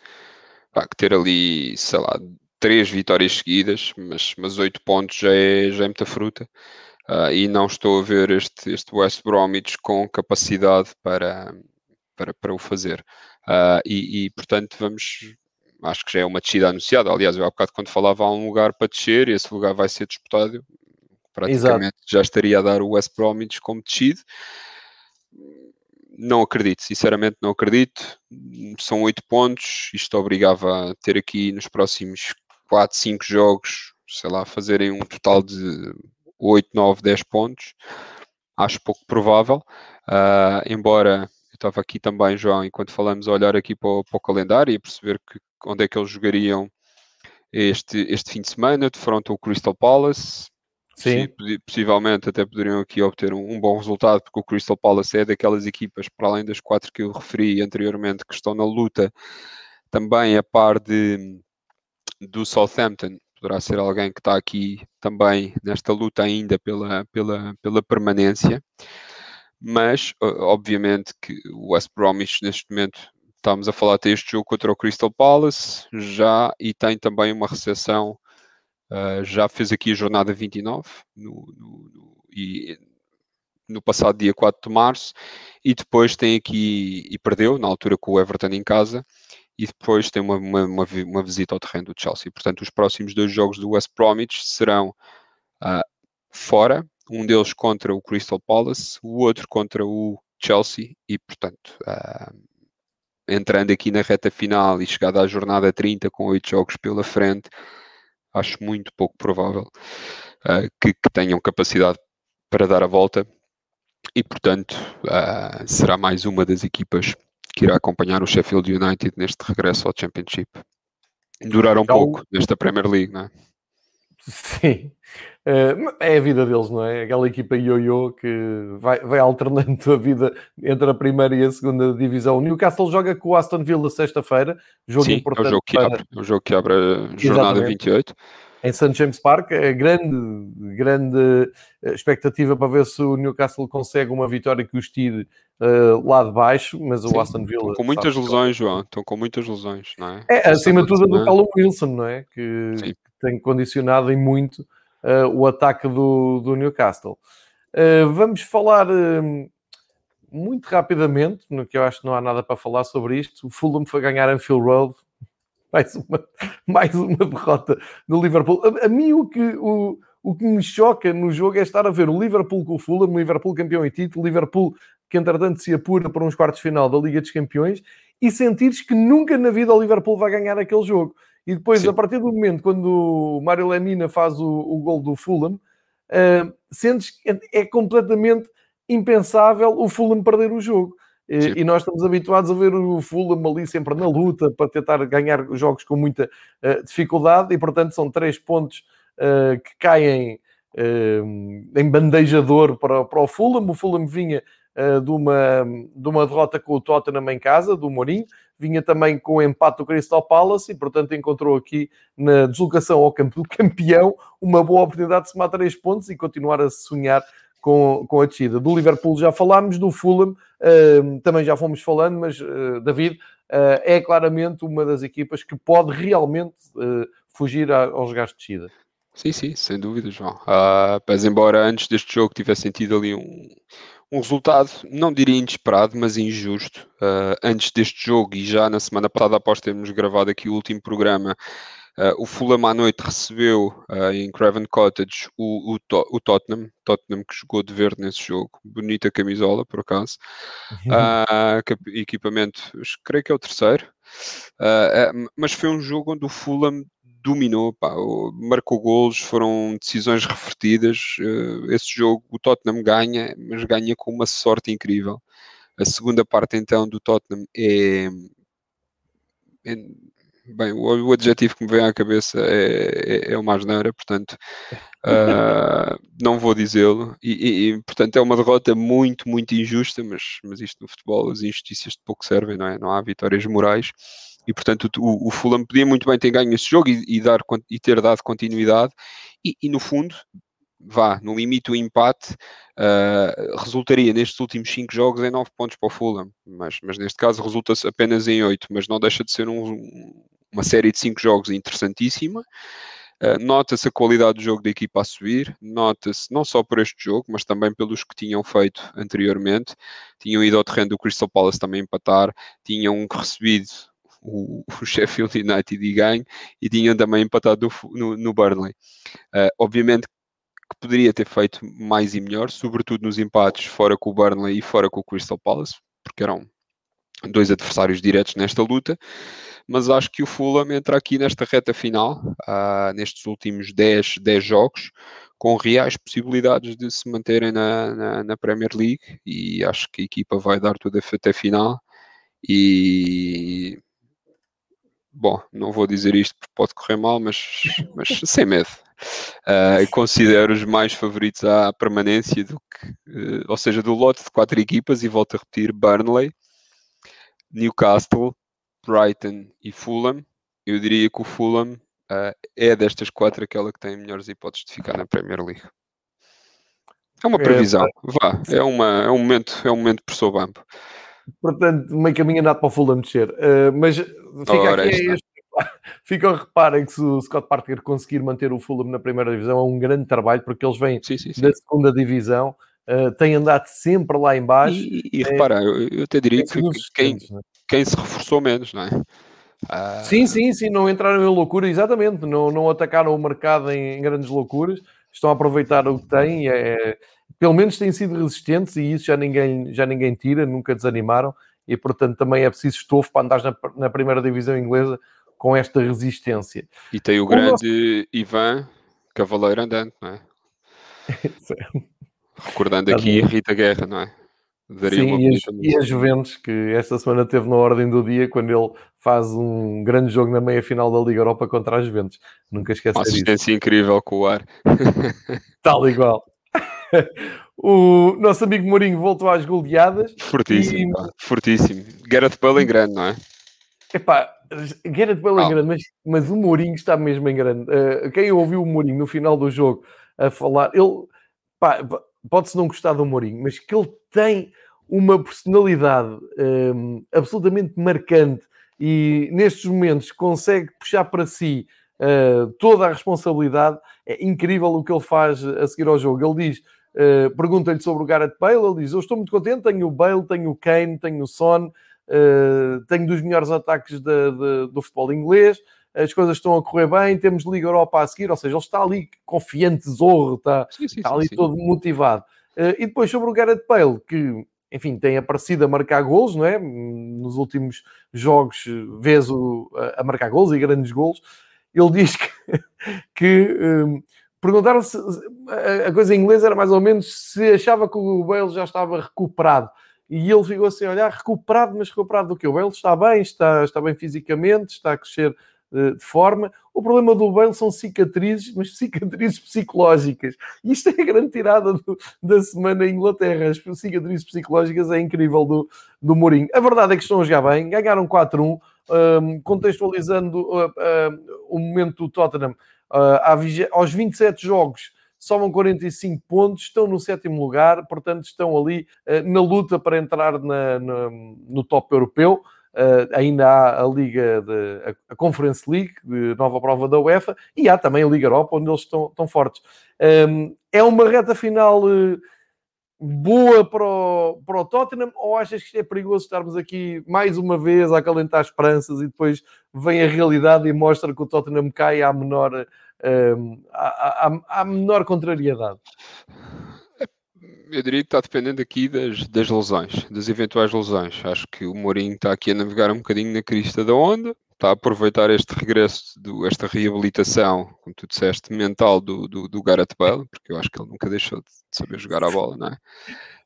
pá, que ter ali, sei lá, três vitórias seguidas, mas, mas oito pontos já é, já é muita fruta uh, e não estou a ver este, este West Bromwich com capacidade para, para, para o fazer. Uh, e, e, portanto, vamos. Acho que já é uma descida anunciada. Aliás, eu há bocado, quando falava, há um lugar para descer e esse lugar vai ser disputado. Praticamente Exato. já estaria a dar o West Bromwich como descido. Não acredito, sinceramente, não acredito. São oito pontos. Isto obrigava a ter aqui nos próximos 4, 5 jogos, sei lá, fazerem um total de 8, 9, 10 pontos. Acho pouco provável, uh, embora eu estava aqui também, João, enquanto falamos, a olhar aqui para o, para o calendário e perceber que, onde é que eles jogariam este, este fim de semana, de frente ao Crystal Palace. Sim. Possivelmente até poderiam aqui obter um, um, bom resultado, porque o Crystal Palace é daquelas equipas, para além das quatro que eu referi anteriormente, que estão na luta, também a par de, do Southampton, poderá ser alguém que está aqui também nesta luta ainda pela, pela, pela permanência. Mas, obviamente, que o West Bromwich neste momento estamos a falar deste jogo contra o Crystal Palace já e tem também uma recepção uh, já fez aqui a jornada 29 no, no, no, e no passado dia 4 de março e depois tem aqui e perdeu na altura com o Everton em casa e depois tem uma, uma, uma, uma visita ao terreno do Chelsea. Portanto, os próximos dois jogos do West Bromwich serão uh, fora, um deles contra o Crystal Palace, o outro contra o Chelsea e, portanto, uh, entrando aqui na reta final e chegada à jornada 30 com oito jogos pela frente, acho muito pouco provável uh, que, que, tenham capacidade para dar a volta e, portanto, uh, será mais uma das equipas que irá acompanhar o Sheffield United neste regresso ao Championship. Duraram um pouco nesta Premier League, não é? Sim, uh, é a vida deles, não é? Aquela equipa ioiô que vai, vai alternando a vida entre a primeira e a segunda divisão. O Newcastle joga com o Aston Villa sexta-feira, jogo Sim, importante. É o jogo que abre, é o jogo que abre a jornada Exatamente. 28 em St. James Park. É grande, grande eh, expectativa para ver se o Newcastle consegue uma vitória que os tire uh, lá de baixo, mas Sim, o Aston Villa... Estão com muitas lesões, João. Estão com muitas lesões, não é? É, acima de tudo, do Callum Wilson, não é? Que, que, tem condicionado em muito uh, o ataque do, do Newcastle. Uh, vamos falar... muito rapidamente, no que eu acho que não há nada para falar sobre isto, o Fulham foi ganhar Anfield Road mais uma, mais uma derrota do Liverpool. A, a mim o que, o, o que me choca no jogo é estar a ver o Liverpool com o Fulham, o Liverpool campeão em título, o Liverpool que entretanto se apura para uns quartos de final da Liga dos Campeões e sentires que nunca na vida o Liverpool vai ganhar aquele jogo. E depois, Sim. a partir do momento quando o Mário Lemina faz o, o gol do Fulham, uh, sentes que é completamente impensável o Fulham perder o jogo. Sim. E nós estamos habituados a ver o Fulham ali sempre na luta para tentar ganhar jogos com muita uh, dificuldade e, portanto, são três pontos uh, que caem uh, em bandejador para, para o Fulham. O Fulham vinha de, uma, de uma derrota com o Tottenham em casa, do Mourinho, vinha também com o empate do Crystal Palace e, portanto, encontrou aqui na deslocação ao campo do campeão uma boa oportunidade de somar três pontos e continuar a sonhar com, com a descida. Do Liverpool já falámos, do Fulham uh, também já fomos falando, mas uh, David uh, é claramente uma das equipas que pode realmente fugir a, aos gastos de descida. Sim, sim, sem dúvida, João. Uh, mas embora antes deste jogo tivesse sentido ali um, um resultado, não diria inesperado, mas injusto. Uh, antes deste jogo e já na semana passada, após termos gravado aqui o último programa, Uh, o Fulham à noite recebeu uh, em Craven Cottage o, o, o, Tottenham, Tottenham que jogou de verde nesse jogo, bonita camisola por acaso, uh, equipamento, creio que é o terceiro, mas foi um jogo onde o Fulham dominou, pá, marcou golos, foram decisões revertidas. esse jogo o Tottenham ganha, mas ganha com uma sorte incrível. A segunda parte então do Tottenham é, é bem, o, o, adjetivo que me vem à cabeça é, é, é uma asneira, portanto, uh, não vou dizê-lo. E, e, portanto, é uma derrota muito, muito injusta, mas, mas isto no futebol, as injustiças de pouco servem, não é? Não há vitórias morais. E, portanto, o, o Fulham podia muito bem ter ganho esse jogo e, e dar, e ter dado continuidade. E, e, no fundo, vá, no limite o empate uh, resultaria nestes últimos 5 jogos em 9 pontos para o Fulham, mas, mas neste caso resulta-se apenas em 8, mas não deixa de ser um, uma série de 5 jogos interessantíssima. Uh, nota-se a qualidade do jogo da equipa a subir, nota-se não só por este jogo, mas também pelos que tinham feito anteriormente. Tinham ido ao terreno do Crystal Palace também empatar, tinham recebido o, o Sheffield United e ganho, e tinham também empatado no, no Burnley. Uh, obviamente que poderia ter feito mais e melhor, sobretudo nos empates fora com o Burnley e fora com o Crystal Palace, porque eram dois adversários diretos nesta luta, mas acho que o Fulham entra aqui nesta reta final, uh, nestes últimos 10, 10 jogos, com reais possibilidades de se manterem na, na, na, Premier League e acho que a equipa vai dar tudo até a final e bom, não vou dizer isto porque pode correr mal, mas, mas sem medo. Uh, considero os mais favoritos à permanência do que, uh, ou seja, do lote de quatro equipas, e volto a repetir: Burnley, Newcastle, Brighton e Fulham. Eu diria que o Fulham uh, é destas quatro aquela que tem melhores hipóteses de ficar na Premier League. É uma é, previsão, vá, é, uma, é um momento, é um momento por seu bampo. Portanto, meio caminho andado para o Fulham descer. Uh, mas fica Ora, aqui este, fica reparem que se o Scott Parker conseguir manter o Fulham na primeira divisão é um grande trabalho, porque eles vêm sim, sim, sim. da segunda divisão, uh, têm andado sempre lá em baixo. E, e é, repara, eu, eu até diria que quem, é? quem se reforçou menos, não é? Ah... Sim, sim, sim, não entraram em loucura, exatamente, não, não atacaram o mercado em, em grandes loucuras, estão a aproveitar o que têm, é, pelo menos têm sido resistentes e isso já ninguém, já ninguém tira, nunca desanimaram e portanto também é preciso estofo para andar na, na primeira divisão inglesa com esta resistência. E tem o, o grande nosso... Ivan Cavaleiro andante, não é? Recordando aqui a Rita Guerra, não é? Daria Sim, e, as, e a Juventus, que esta semana teve na ordem do dia quando ele faz um grande jogo na meia-final da Liga Europa contra a Juventus. Nunca esquece Uma assistência incrível com o ar. Tal igual. o nosso amigo Mourinho voltou às goleadas. Fortíssimo, e... fortíssimo. Gareth Bale em grande, não é? Epá, Gareth Bale em grande, mas, mas o Mourinho está mesmo em grande. Uh, quem ouviu o Mourinho no final do jogo a falar, ele pode-se não gostar do Mourinho, mas que ele tem uma personalidade um, absolutamente marcante e nestes momentos consegue puxar para si uh, toda a responsabilidade. É incrível o que ele faz a seguir ao jogo. Ele diz, uh, pergunta-lhe sobre o Gareth Bale, ele diz, eu estou muito contente, tenho o Bale, tenho o Kane, tenho o Son, uh, tenho dos melhores ataques de, de, do futebol inglês, as coisas estão a correr bem, temos Liga Europa a seguir, ou seja, ele está ali confiante, zorro, está, sim, sim, está ali sim, todo motivado. e depois sobre o Gareth Bale, que enfim, tem aparecido a marcar gols, não é? Nos últimos jogos, vês o, a marcar gols e grandes gols. Ele diz que, que um, perguntaram se a coisa em inglês era mais ou menos se achava que o Bale já estava recuperado. E ele ficou assim olhar, recuperado, mas recuperado do que? O Bale está bem, está, está bem fisicamente, está a crescer de forma. O problema do Bale são cicatrizes, mas cicatrizes psicológicas. E isto é a grande tirada do, da semana em Inglaterra. As cicatrizes psicológicas é incrível do, do Mourinho. A verdade é que estão a jogar bem, ganharam 4-1, um, contextualizando uh, uh, o momento do Tottenham. Uh, aos 27 jogos, somam 45 pontos, estão no sétimo lugar, portanto estão ali uh, na luta para entrar na, na, no top europeu. Uh, ainda há a Liga, de, a, Conference League, de nova prova da UEFA, e há também a Liga Europa, onde eles estão, estão fortes. Um, é uma reta final uh, boa para o, para o Tottenham, ou achas que isto é perigoso estarmos aqui mais uma vez a acalentar esperanças e depois vem a realidade e mostra que o Tottenham cai à menor, à, à, à menor contrariedade? eu diria que está dependendo aqui das, das lesões, das eventuais lesões. Acho que o Mourinho está aqui a navegar um bocadinho na crista da onda, está a aproveitar este regresso, do, esta reabilitação, como tu disseste, mental do, do, do Gareth Bale, porque eu acho que ele nunca deixou de saber jogar a bola, não é?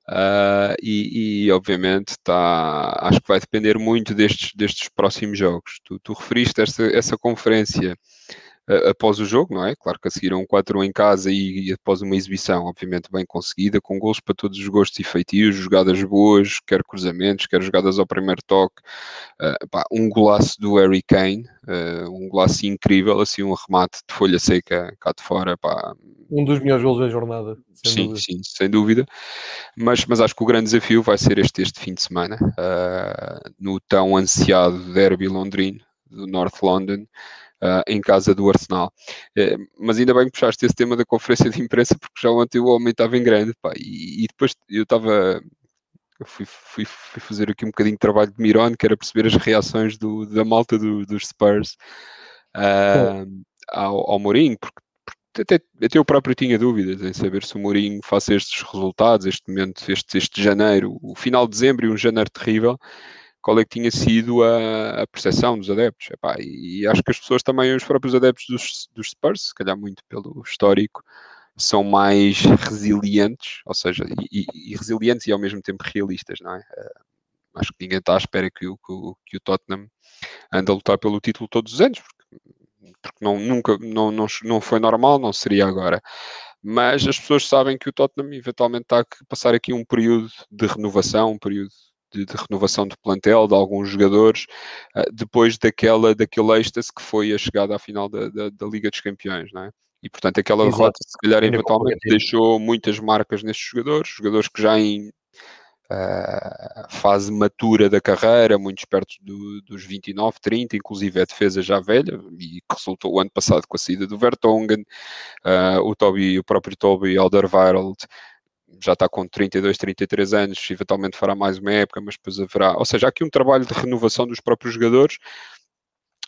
Uh, e, e, obviamente está, acho que vai depender muito destes, destes próximos jogos. Tu, tu referiste esta, essa conferência após o jogo, não é? Claro que a seguir um 4 em casa e, e, após uma exibição, obviamente, bem conseguida, com gols para todos os gostos e feitios, jogadas boas, quer cruzamentos, quer jogadas ao primeiro toque, uh, pá, um golaço do Harry Kane, uh, um golaço incrível, assim, um remate de folha seca cá de fora, pá. Um dos melhores gols da jornada. sim, dúvida. sim, sem dúvida. Mas, mas acho que o grande desafio vai ser este, este fim de semana, uh, no tão ansiado derby londrino, do North London, uh, em casa do Arsenal. Uh, mas ainda bem que puxaste esse tema da conferência de imprensa, porque já ontem o homem estava em grande, pá, e, e depois eu estava. Fui, fui, fui, fazer aqui um bocadinho de trabalho de Miron, que era perceber as reações do, da malta do, dos Spurs uh, ao, ao Mourinho, porque até, até eu próprio tinha dúvidas em saber se o Mourinho faz estes resultados, este momento, este, este janeiro, o final de dezembro e um janeiro terrível, qual é que tinha sido a, a percepção dos adeptos. Epá, e, acho que as pessoas também, os próprios adeptos dos, dos Spurs, se calhar muito pelo histórico, são mais resilientes, ou seja, e, e, resilientes e ao mesmo tempo realistas, não é? Uh, acho que ninguém está à espera que o, que, o, que o Tottenham ande a lutar pelo título todos os anos, porque, porque não, nunca, não, não, não foi normal, não seria agora. Mas as pessoas sabem que o Tottenham eventualmente está a passar aqui um período de renovação, um período de, de, renovação de plantel de alguns jogadores, uh, depois daquela, daquele êxtase que foi a chegada à final da, da, da Liga dos Campeões, não é? E portanto aquela Exato. derrota se calhar eventualmente deixou muitas marcas nestes jogadores, jogadores que já em uh, fase matura da carreira, muito perto do, dos 29, 30, inclusive é defesa já velha, e que resultou o ano passado com a saída do Vertonghen, uh, o, Toby, o próprio Toby Alderweireld já está com 32, 33 anos, eventualmente fará mais uma época, mas depois haverá. Ou seja, há aqui um trabalho de renovação dos próprios jogadores.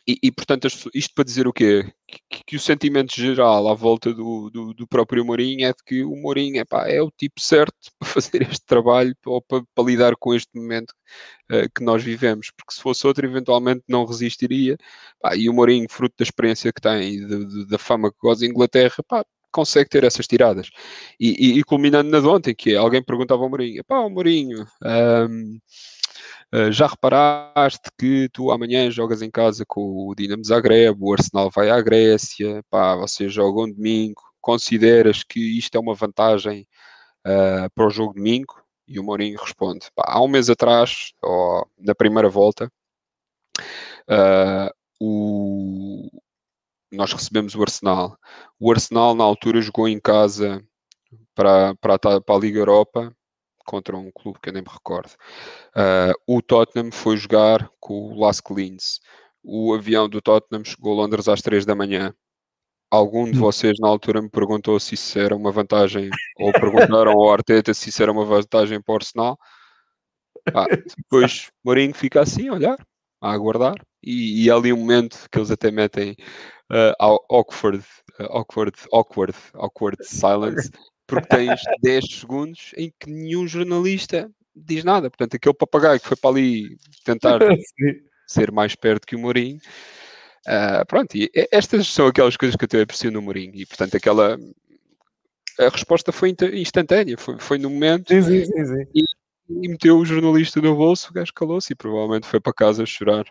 E, e portanto, isto para dizer o quê? Que, que o sentimento geral à volta do, do, do, próprio Mourinho é de que o Mourinho epá, é o tipo certo para fazer este trabalho ou para, para lidar com este momento uh, que nós vivemos, porque se fosse outro, eventualmente não resistiria. e o Mourinho, fruto da experiência que tem e da fama que goza em Inglaterra, pá, consegue ter essas tiradas. E, e, e, culminando na de ontem, que é, alguém perguntava ao Mourinho, pá, o Mourinho, um, uh, já reparaste que tu amanhã jogas em casa com o Dinamo Zagreb, o Arsenal vai à Grécia, pá, vocês jogam domingo, consideras que isto é uma vantagem uh, para o jogo domingo? E o Mourinho responde, pá, há um mês atrás, ou na primeira volta, uh, o, nós recebemos o Arsenal. O Arsenal, na altura, jogou em casa para, para, para a Liga Europa contra um clube que eu nem me recordo. Uh, o Tottenham foi jogar com o Las Linz. O avião do Tottenham chegou a Londres às 3 da manhã. Algum de hum. vocês na altura me perguntou se isso era uma vantagem, ou perguntaram ao Arteta se isso era uma vantagem para o Arsenal. Ah, depois Mourinho fica assim a olhar, a aguardar, e, e há ali um momento que eles até metem uh, awkward, uh, awkward, awkward, awkward silence, porque tens 10 segundos em que nenhum jornalista diz nada. Portanto, aquele papagaio que foi para ali tentar ser mais perto que o Mourinho. Uh, pronto, e estas são aquelas coisas que eu tenho aprecio no Mourinho. E, portanto, aquela... A resposta foi instantânea, foi, foi no momento. Sim, sim, sim, e, e, meteu o jornalista no bolso, o gajo calou-se e provavelmente foi para casa chorar.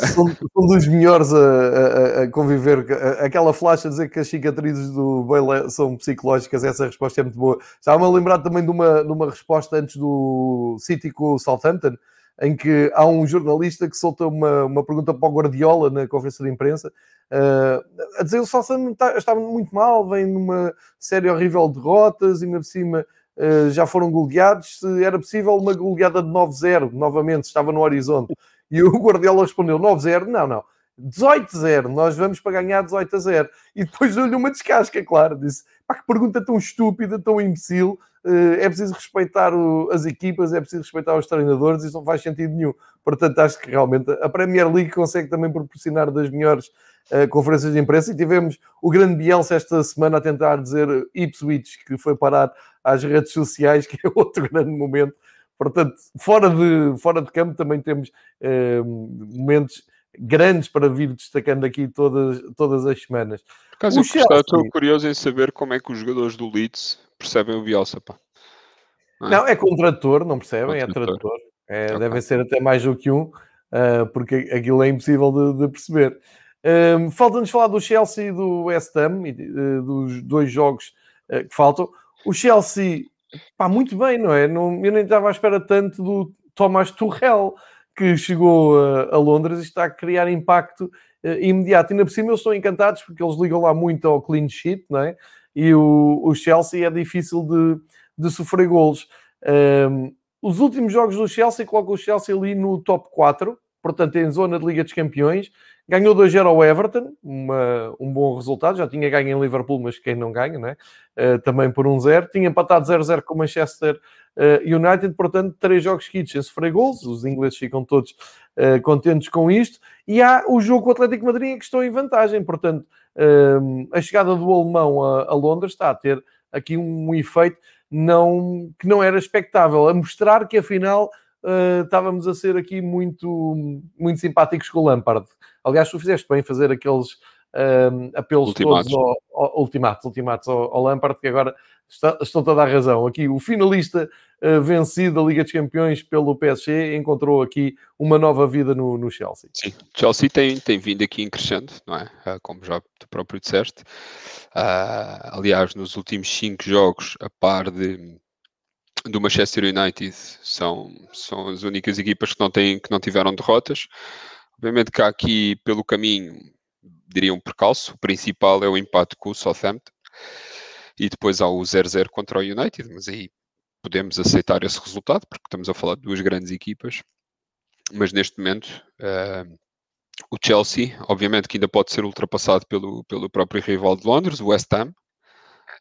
São, são, dos melhores a, a, a, conviver. Aquela flash a dizer que as cicatrizes do Bale são psicológicas, essa resposta é muito boa. Estava-me a lembrar também de uma, de uma resposta antes do City com o Southampton, em que há um jornalista que solta uma, uma pergunta para o Guardiola na conferência de imprensa, uh, a dizer que o Southampton está, está, muito mal, vem numa série horrível de derrotas, e ainda por cima uh, já foram goleados. Se era possível uma goleada de 9-0, novamente, estava no horizonte. E o Guardiola respondeu 9-0, não, não, 18-0, nós vamos para ganhar 18 a 0. E depois deu-lhe uma descasca, claro, disse, pá, que pergunta tão estúpida, tão imbecil, eh, é preciso respeitar as equipas, é preciso respeitar os treinadores, isso não faz sentido nenhum. Portanto, acho que realmente a Premier League consegue também proporcionar das melhores uh, conferências de imprensa e tivemos o grande Bielsa esta semana a tentar dizer Ipswich, que foi parar às redes sociais, que é outro grande momento Portanto, fora de, fora de campo também temos eh, momentos grandes para vir destacando aqui todas, todas as semanas. Por acaso, Chelsea... estou curioso em saber como é que os jogadores do Leeds percebem o Bielsa, pá. Não, é? não, é com trator, não percebem? É trator. É, okay. Devem ser até mais do que um, uh, porque aquilo é impossível de, de perceber. Uh, Falta-nos falar do Chelsea e do West Ham, uh, dos dois jogos uh, que faltam. O Chelsea pá, muito bem, não é? Não, eu nem estava à espera tanto do Thomas Tuchel, que chegou a, a Londres e está a criar impacto uh, imediato. E ainda por cima eles estão encantados porque eles ligam lá muito ao clean sheet, não é? E o, o Chelsea é difícil de, de sofrer golos. Um, os últimos jogos do Chelsea colocam o Chelsea ali no top 4, portanto em zona de Liga dos Campeões. Ganhou 2-0 ao Everton, uma, um bom resultado. Já tinha ganho em Liverpool, mas quem não ganha, né? Uh, também por 1-0. Tinha empatado 0-0 com o Manchester uh, United, portanto, três jogos seguidos sem sofrer gols. Os ingleses ficam todos uh, contentes com isto. E há o jogo com o Atlético Madrid que estou em vantagem, portanto, a chegada do alemão a, a, Londres está a ter aqui um, um efeito não, que não era expectável, a mostrar que afinal uh, estávamos a ser aqui muito, muito simpáticos com o Lampard. Aliás, tu fizeste bem fazer aqueles um, apelos ultimatos. todos ao, ao, ultimatos, ultimatos ao, ao Lampard, que agora está, estão a dar razão. Aqui o finalista uh, vencido da Liga dos Campeões pelo PSG encontrou aqui uma nova vida no, no Chelsea. Sim, Chelsea tem, tem vindo aqui em crescendo, não é? Uh, como já tu próprio disseste. Uh, aliás, nos últimos cinco jogos, a par de do Manchester United são, são as únicas equipas que não, têm, que não tiveram derrotas. Obviamente que há aqui pelo caminho, diria um percalço. O principal é o empate com o Southampton e depois há o 0-0 contra o United, mas aí podemos aceitar esse resultado porque estamos a falar de duas grandes equipas. Mas neste momento uh, o Chelsea, obviamente que ainda pode ser ultrapassado pelo, pelo próprio rival de Londres, o West Ham,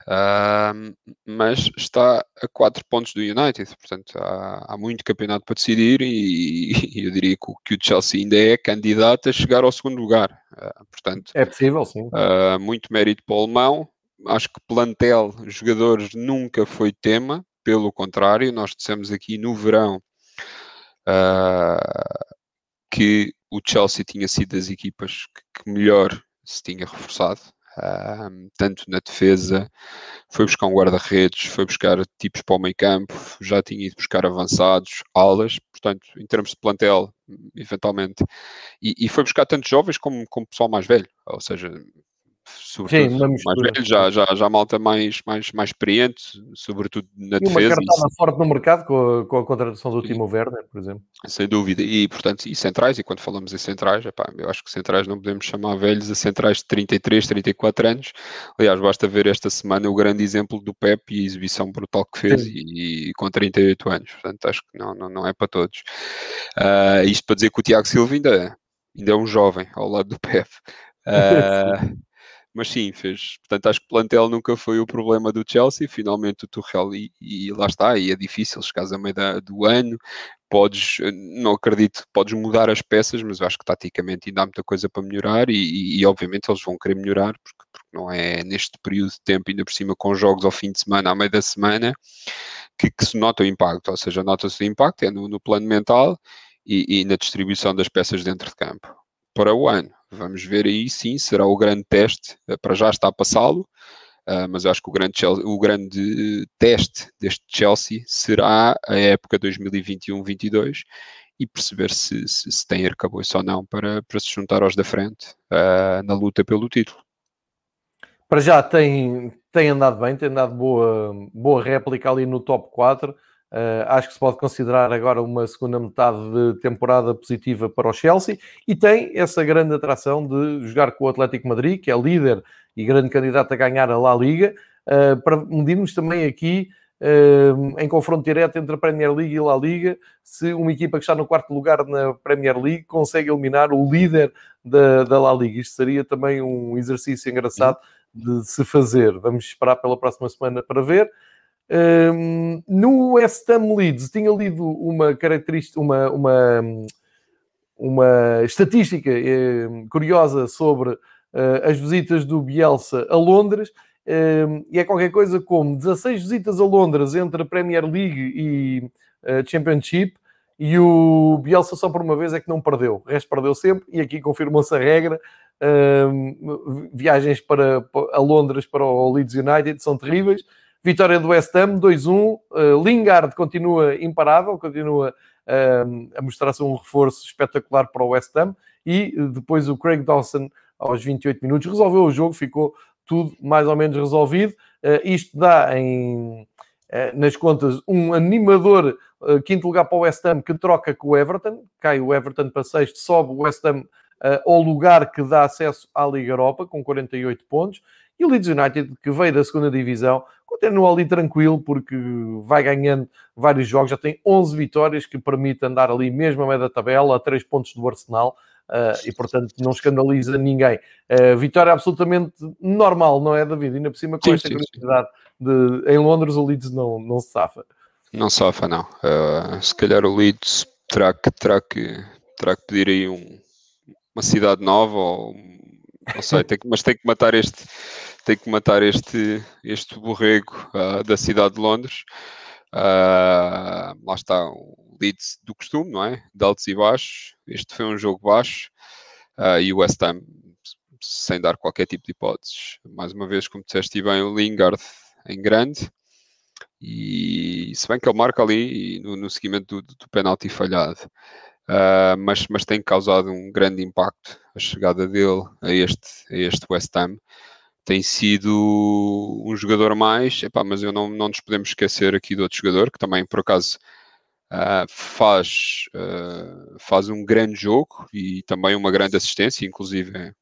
Uh, mas está a 4 pontos do United, portanto há, há muito campeonato para decidir e, e, eu diria que o, que o Chelsea ainda é candidato a chegar ao segundo lugar. Uh, portanto, é possível, sim. Uh, muito mérito para o alemão. Acho que plantel, jogadores nunca foi tema, pelo contrário, nós dissemos aqui no verão que o Chelsea tinha sido das equipas que, que melhor se tinha reforçado um, tanto na defesa, foi buscar um guarda-redes, foi buscar tipos para o meio campo, já tinha ido buscar avançados, alas, portanto, em termos de plantel, eventualmente, e, e foi buscar tanto jovens como, como pessoal mais velho, ou seja, sobretudo Sim, mais velho, já, já, já malta mais, mais, mais experiente, sobretudo na e defesa. Uma cartada forte no mercado com a, com a contratação do Timo Werner, por exemplo. Sem dúvida, e portanto, e centrais, e quando falamos em centrais, epá, eu acho que centrais não podemos chamar velhos a centrais de 33, 34 anos. Aliás, basta ver esta semana o grande exemplo do Pep e a exibição brutal que fez e, e, com 38 anos. Portanto, acho que não, não, não é para todos. Uh, isto para dizer que o Tiago Silva ainda, ainda é um jovem ao lado do Pep. Uh, mas sim, fez. Portanto, acho que o plantel nunca foi o problema do Chelsea. Finalmente o Tuchel, e, e lá está, e é difícil, chegares a meio da, do ano, podes, não acredito, podes mudar as peças, mas acho que taticamente ainda há muita coisa para melhorar e, e obviamente eles vão querer melhorar, porque, porque, não é neste período de tempo, ainda por cima com jogos ao fim de semana, à meio da semana, que, que se nota o impacto, ou seja, nota-se o impacto é no, no plano mental e, e na distribuição das peças dentro de campo. Para o ano, Vamos ver aí, sim, será o grande teste. Eh, para já está a passá-lo, uh, mas eu acho que o grande, Chelsea, o grande teste deste Chelsea será a época 2021-22 e perceber se, se, se tem arcabouço ou não para, para se juntar aos da frente uh, na luta pelo título. Para já tem, tem andado bem, tem andado boa, boa réplica ali no top 4. Uh, acho que se pode considerar agora uma segunda metade de temporada positiva para o Chelsea e tem essa grande atração de jogar com o Atlético Madrid, que é líder e grande candidato a ganhar a La Liga, uh, para medirmos também aqui uh, em confronto direto entre a Premier League e a La Liga, se uma equipa que está no quarto lugar na Premier League consegue eliminar o líder da, da La Liga. Isto seria também um exercício engraçado de se fazer. Vamos esperar pela próxima semana para ver. No West Ham Leeds tinha lido uma característica, uma, uma, uma estatística curiosa sobre uh, as visitas do Bielsa a Londres. E é qualquer coisa como 16 visitas a Londres entre a Premier League e a Championship e o Bielsa só por uma vez é que não perdeu, o resto perdeu sempre e aqui confirmou-se a regra. Viagens para, a Londres para o Leeds United são terríveis Vitória do West Ham, 2-1. Uh, eh, Lingard continua imparável, continua uh, a mostrar-se um reforço espetacular para o West Ham. E uh, depois o Craig Dawson, aos 28 minutos, resolveu o jogo, ficou tudo mais ou menos resolvido. isto dá em, nas contas um animador quinto lugar para o West Ham que troca com o Everton. Cai o Everton para sexto, sobe o West Ham ao lugar que dá acesso à Liga Europa com 48 pontos. E o Leeds United, que veio da segunda divisão, continua ali tranquilo, porque vai ganhando vários jogos, já tem 11 vitórias, que permite andar ali mesmo a meio da tabela, a 3 pontos do Arsenal, uh, e portanto não escandaliza ninguém. Uh, vitória absolutamente normal, não é, David? Ainda por cima, com sim, esta grandiosidade de em Londres, o Leeds não, não se safa. Não safa, não. Uh, se calhar o Leeds terá que, terá que, terá que pedir aí um, uma cidade nova ou não sei, tem que, mas tem que matar este, tem que matar este, este borrego uh, da cidade de Londres. Uh, lá está o Leeds do costume, não é? De altos e baixos. Este foi um jogo baixo uh, e o West Ham sem dar qualquer tipo de hipóteses. Mais uma vez, como disseste bem, o Lingard em grande, e se bem que ele marca ali no, no seguimento do, do penalti falhado, uh, mas, mas tem causado um grande impacto a chegada dele a este, a este West Ham. Tem sido um jogador mais, epá, mas eu não, não nos podemos esquecer aqui de outro jogador que também, por acaso, uh, faz, uh, faz um grande jogo e também uma grande assistência, inclusive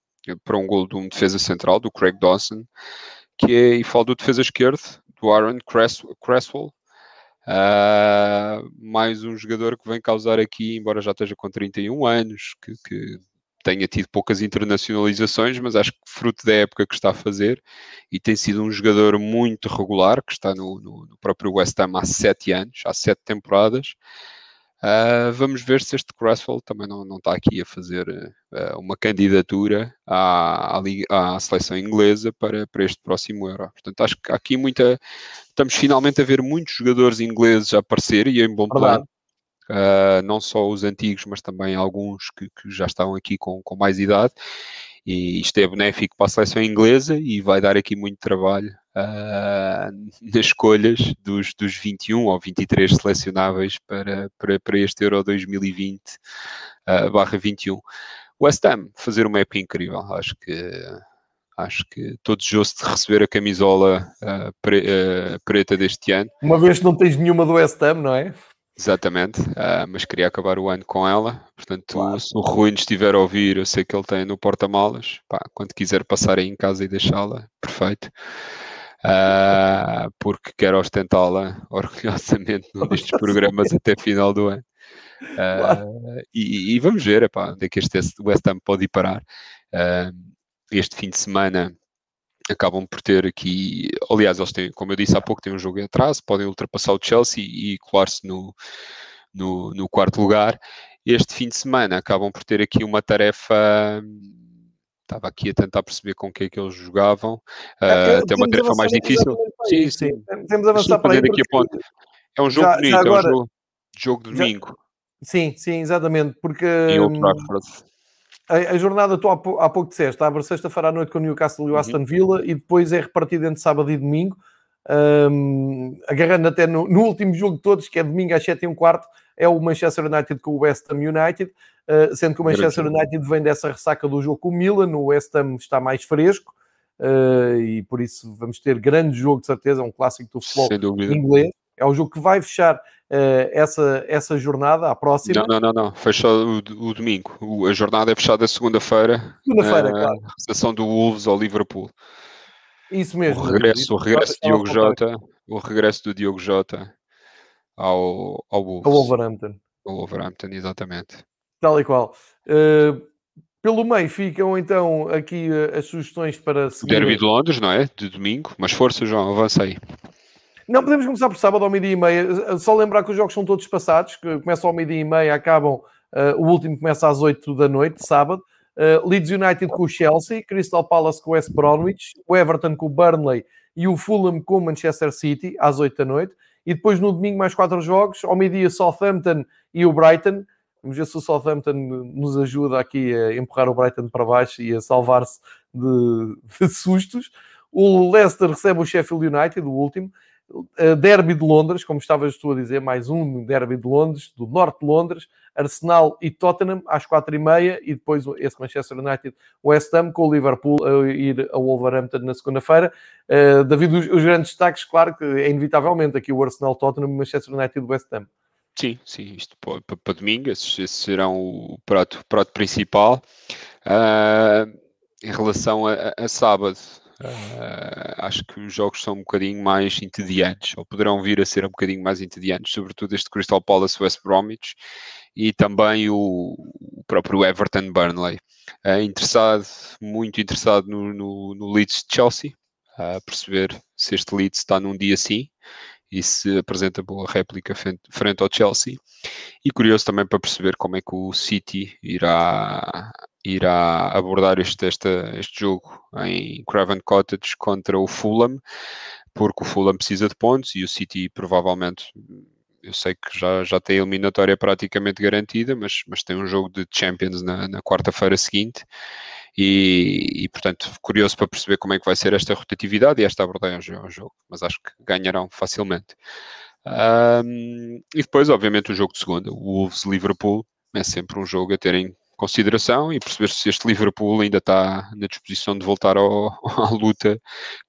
para um gol de um defesa central, do Craig Dawson, que é, e falo do defesa esquerdo, do Aaron Cresswell. Uh, mais um jogador que vem causar aqui, embora já esteja com 31 anos, que, que tenha tido poucas internacionalizações, mas acho que fruto da época que está a fazer e tem sido um jogador muito regular, que está no, no, no próprio West Ham há sete anos, há sete temporadas. Uh, vamos ver se este Cresswell também não, não está aqui a fazer uh, uma candidatura à, à, à, seleção inglesa para, para este próximo Euro. Portanto, acho que aqui muita. Estamos finalmente a ver muitos jogadores ingleses a aparecer e em bom plano. Uh, não só os antigos, mas também alguns que, que já estão aqui com, com mais idade. E isto é benéfico para a seleção inglesa e vai dar aqui muito trabalho uh, nas escolhas dos, dos 21 ou 23 selecionáveis para, para, para este Euro 2020 uh, barra 21. West Ham, fazer uma época incrível, acho que acho que estou desejoso de receber a camisola uh, pre, preta deste ano. Uma vez que não tens nenhuma do West Ham, não é? Exatamente, uh, mas queria acabar o ano com ela. Portanto, claro. se o Rui nos estiver a ouvir, eu sei que ele tem no porta-malas. Quando quiser passar aí em casa e deixá-la, perfeito uh, porque quero ostentá-la orgulhosamente num destes programas até final do ano. Uh, e, e, vamos ver epá, onde é que este West Ham pode ir parar. Este fim de semana acabam por ter aqui, aliás, eles têm, como eu disse há pouco, têm um jogo em atraso, podem ultrapassar o Chelsea e colar-se no, no, no quarto lugar. Este fim de semana acabam por ter aqui uma tarefa estava aqui a tentar perceber com que é que eles jogavam. Uh, tem uma tarefa mais difícil. Sim, sim. Temos avançar para aí. Porque... É um jogo já, bonito, já agora... é um jogo, jogo de domingo. Já... Sim, sim, exatamente. Porque hum, a, a, jornada, tu há, há pouco disseste, abre sexta-feira à noite com o Newcastle e o uhum. Aston Villa e depois é repartido entre sábado e domingo. Um, agarrando até no, no, último jogo de todos, que é domingo às 7 e um quarto, é o Manchester United com o West Ham United, uh, sendo que o Manchester United vem dessa ressaca do jogo com o Milan, o West Ham está mais fresco, uh, e por isso vamos ter grande jogo de certeza, um clássico do futebol inglês. É o jogo que vai fechar essa, essa jornada, a próxima. Não, não, não, não. fecha o, o domingo. O, a jornada é fechada segunda-feira. Segunda-feira, claro. A recepção do Wolves ao Liverpool. Isso mesmo. O regresso, o regresso de Diogo Jota, o regresso do Diogo Jota ao, ao Wolves. Ao Wolverhampton. Ao Wolverhampton, exatamente. Tal e qual. Uh, pelo meio ficam então aqui as sugestões para seguir. Derby de Londres, não é? De domingo. Mas força, João, avança aí. Não, podemos começar por sábado ao meio-dia e meia. Eh, só lembrar que os jogos são todos passados, que começam ao meio-dia e meia, acabam. Uh, o último começa às 8 da noite, sábado. Uh, Leeds United com o Chelsea, Crystal Palace com o West Bromwich, o Everton com o Burnley e o Fulham com o Manchester City, às 8 da noite. E depois no domingo mais quatro jogos, ao meio-dia Southampton e o Brighton. Vamos ver se o Southampton nos ajuda aqui a empurrar o Brighton para baixo e a salvar-se de, de sustos. O Leicester recebe o Sheffield United, o último. Derby de Londres, como estavas tu a dizer, mais um Derby de Londres, do Norte de Londres, Arsenal e Tottenham às quatro e meia e depois esse Manchester United, West Ham com o Liverpool a ir ao Wolverhampton na segunda-feira. Uh, David, os, os, grandes destaques, claro que é inevitavelmente aqui o Arsenal, Tottenham, Manchester United West Ham. Sim, sim, isto para, para domingo, esses, esses, serão o prato, prato principal. Uh, em relação a, a sábado, Uh, acho que os jogos são um bocadinho mais entediantes, ou poderão vir a ser um bocadinho mais entediantes, sobretudo este Crystal Palace West Bromwich e também o, o próprio Everton Burnley. Uh, interessado, muito interessado no, no, no Leeds Chelsea, a uh, perceber se este Leeds está num dia sim e se apresenta boa réplica frente ao Chelsea. E curioso também para perceber como é que o City irá irá abordar este, este, jogo em Craven Cottage contra o Fulham, porque o Fulham precisa de pontos e o City provavelmente, eu sei que já, já tem a eliminatória praticamente garantida, mas, mas tem um jogo de Champions na, na quarta-feira seguinte e, e, portanto, curioso para perceber como é que vai ser esta rotatividade e esta abordagem ao jogo, mas acho que ganharão facilmente. Um, e depois, obviamente, o jogo de segunda, o Wolves-Liverpool, é sempre um jogo a ter em consideração e perceber se este Liverpool ainda está na disposição de voltar ao, à luta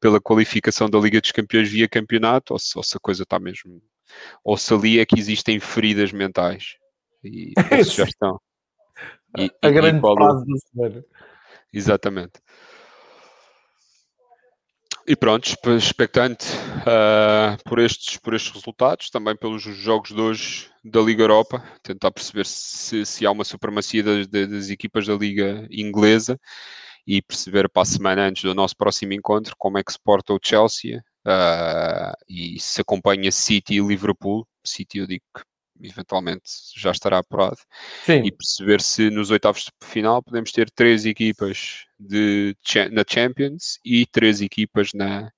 pela qualificação da Liga dos Campeões via campeonato ou se, ou se a coisa está mesmo. Ou se ali é que existem feridas mentais e já estão. E, a e, grande e frase da semana. Exatamente. E pronto, expectante uh, por, estes, por estes resultados, também pelos jogos de hoje da Liga Europa, tentar perceber se, se há uma supremacia das, das, equipas da Liga Inglesa e perceber para a semana antes do nosso próximo encontro como é que se porta o Chelsea uh, e se acompanha City e Liverpool. City eu digo que eventualmente já estará apurado, Sim. e perceber se nos oitavos de final podemos ter três equipas de, na Champions e três equipas na,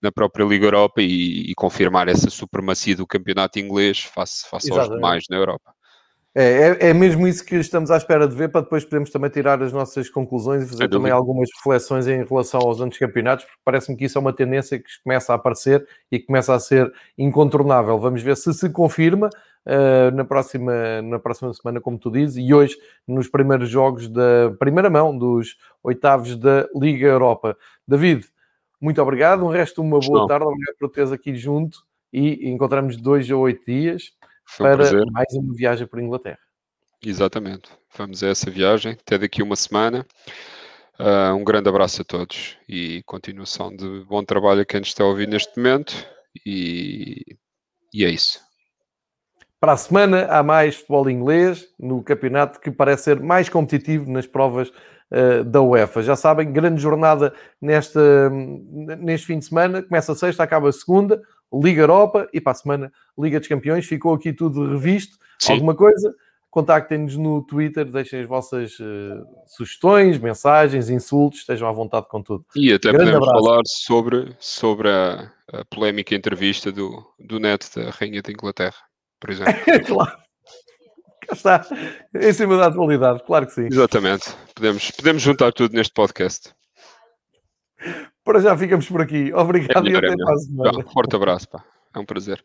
na própria Liga Europa e, e confirmar essa supremacia do campeonato inglês face, face aos demais na Europa. É, é, é, mesmo isso que estamos à espera de ver para depois podermos também tirar as nossas conclusões e fazer também algumas reflexões em relação aos anos campeonatos, porque parece-me que isso é uma tendência que começa a aparecer e que começa a ser incontornável. Vamos ver se se confirma uh, na, próxima, na próxima semana, como tu dizes, e hoje nos primeiros jogos da primeira mão dos oitavos da Liga Europa. David, muito obrigado. Um resto uma boa Não. tarde. Obrigado por teres aqui junto e encontramos dois ou oito dias foi para mais uma viagem por Inglaterra. Exatamente. Vamos a essa viagem até daqui uma semana. Uh, um grande abraço a todos e continuação de bom trabalho a quem nos está a ouvir neste momento. E, e é isso. Para a semana há mais futebol inglês no campeonato que parece ser mais competitivo nas provas uh, da UEFA. Já sabem, grande jornada nesta, neste fim de semana. Começa a sexta, acaba a segunda. Liga Europa e para a semana Liga dos Campeões. Ficou aqui tudo revisto. Sim. Alguma coisa? Contactem-nos no Twitter, deixem as vossas uh, sugestões, mensagens, insultos, estejam à vontade com tudo. E até Grande podemos abraço. falar sobre, sobre a, a, polémica entrevista do, do net da Rainha da Inglaterra, por exemplo. claro. Cá está, em cima da atualidade, claro que sim. Exatamente, podemos, podemos juntar tudo neste podcast. Para já ficamos por aqui. Obrigado é e até a semana. Um forte abraço, pá. É um prazer.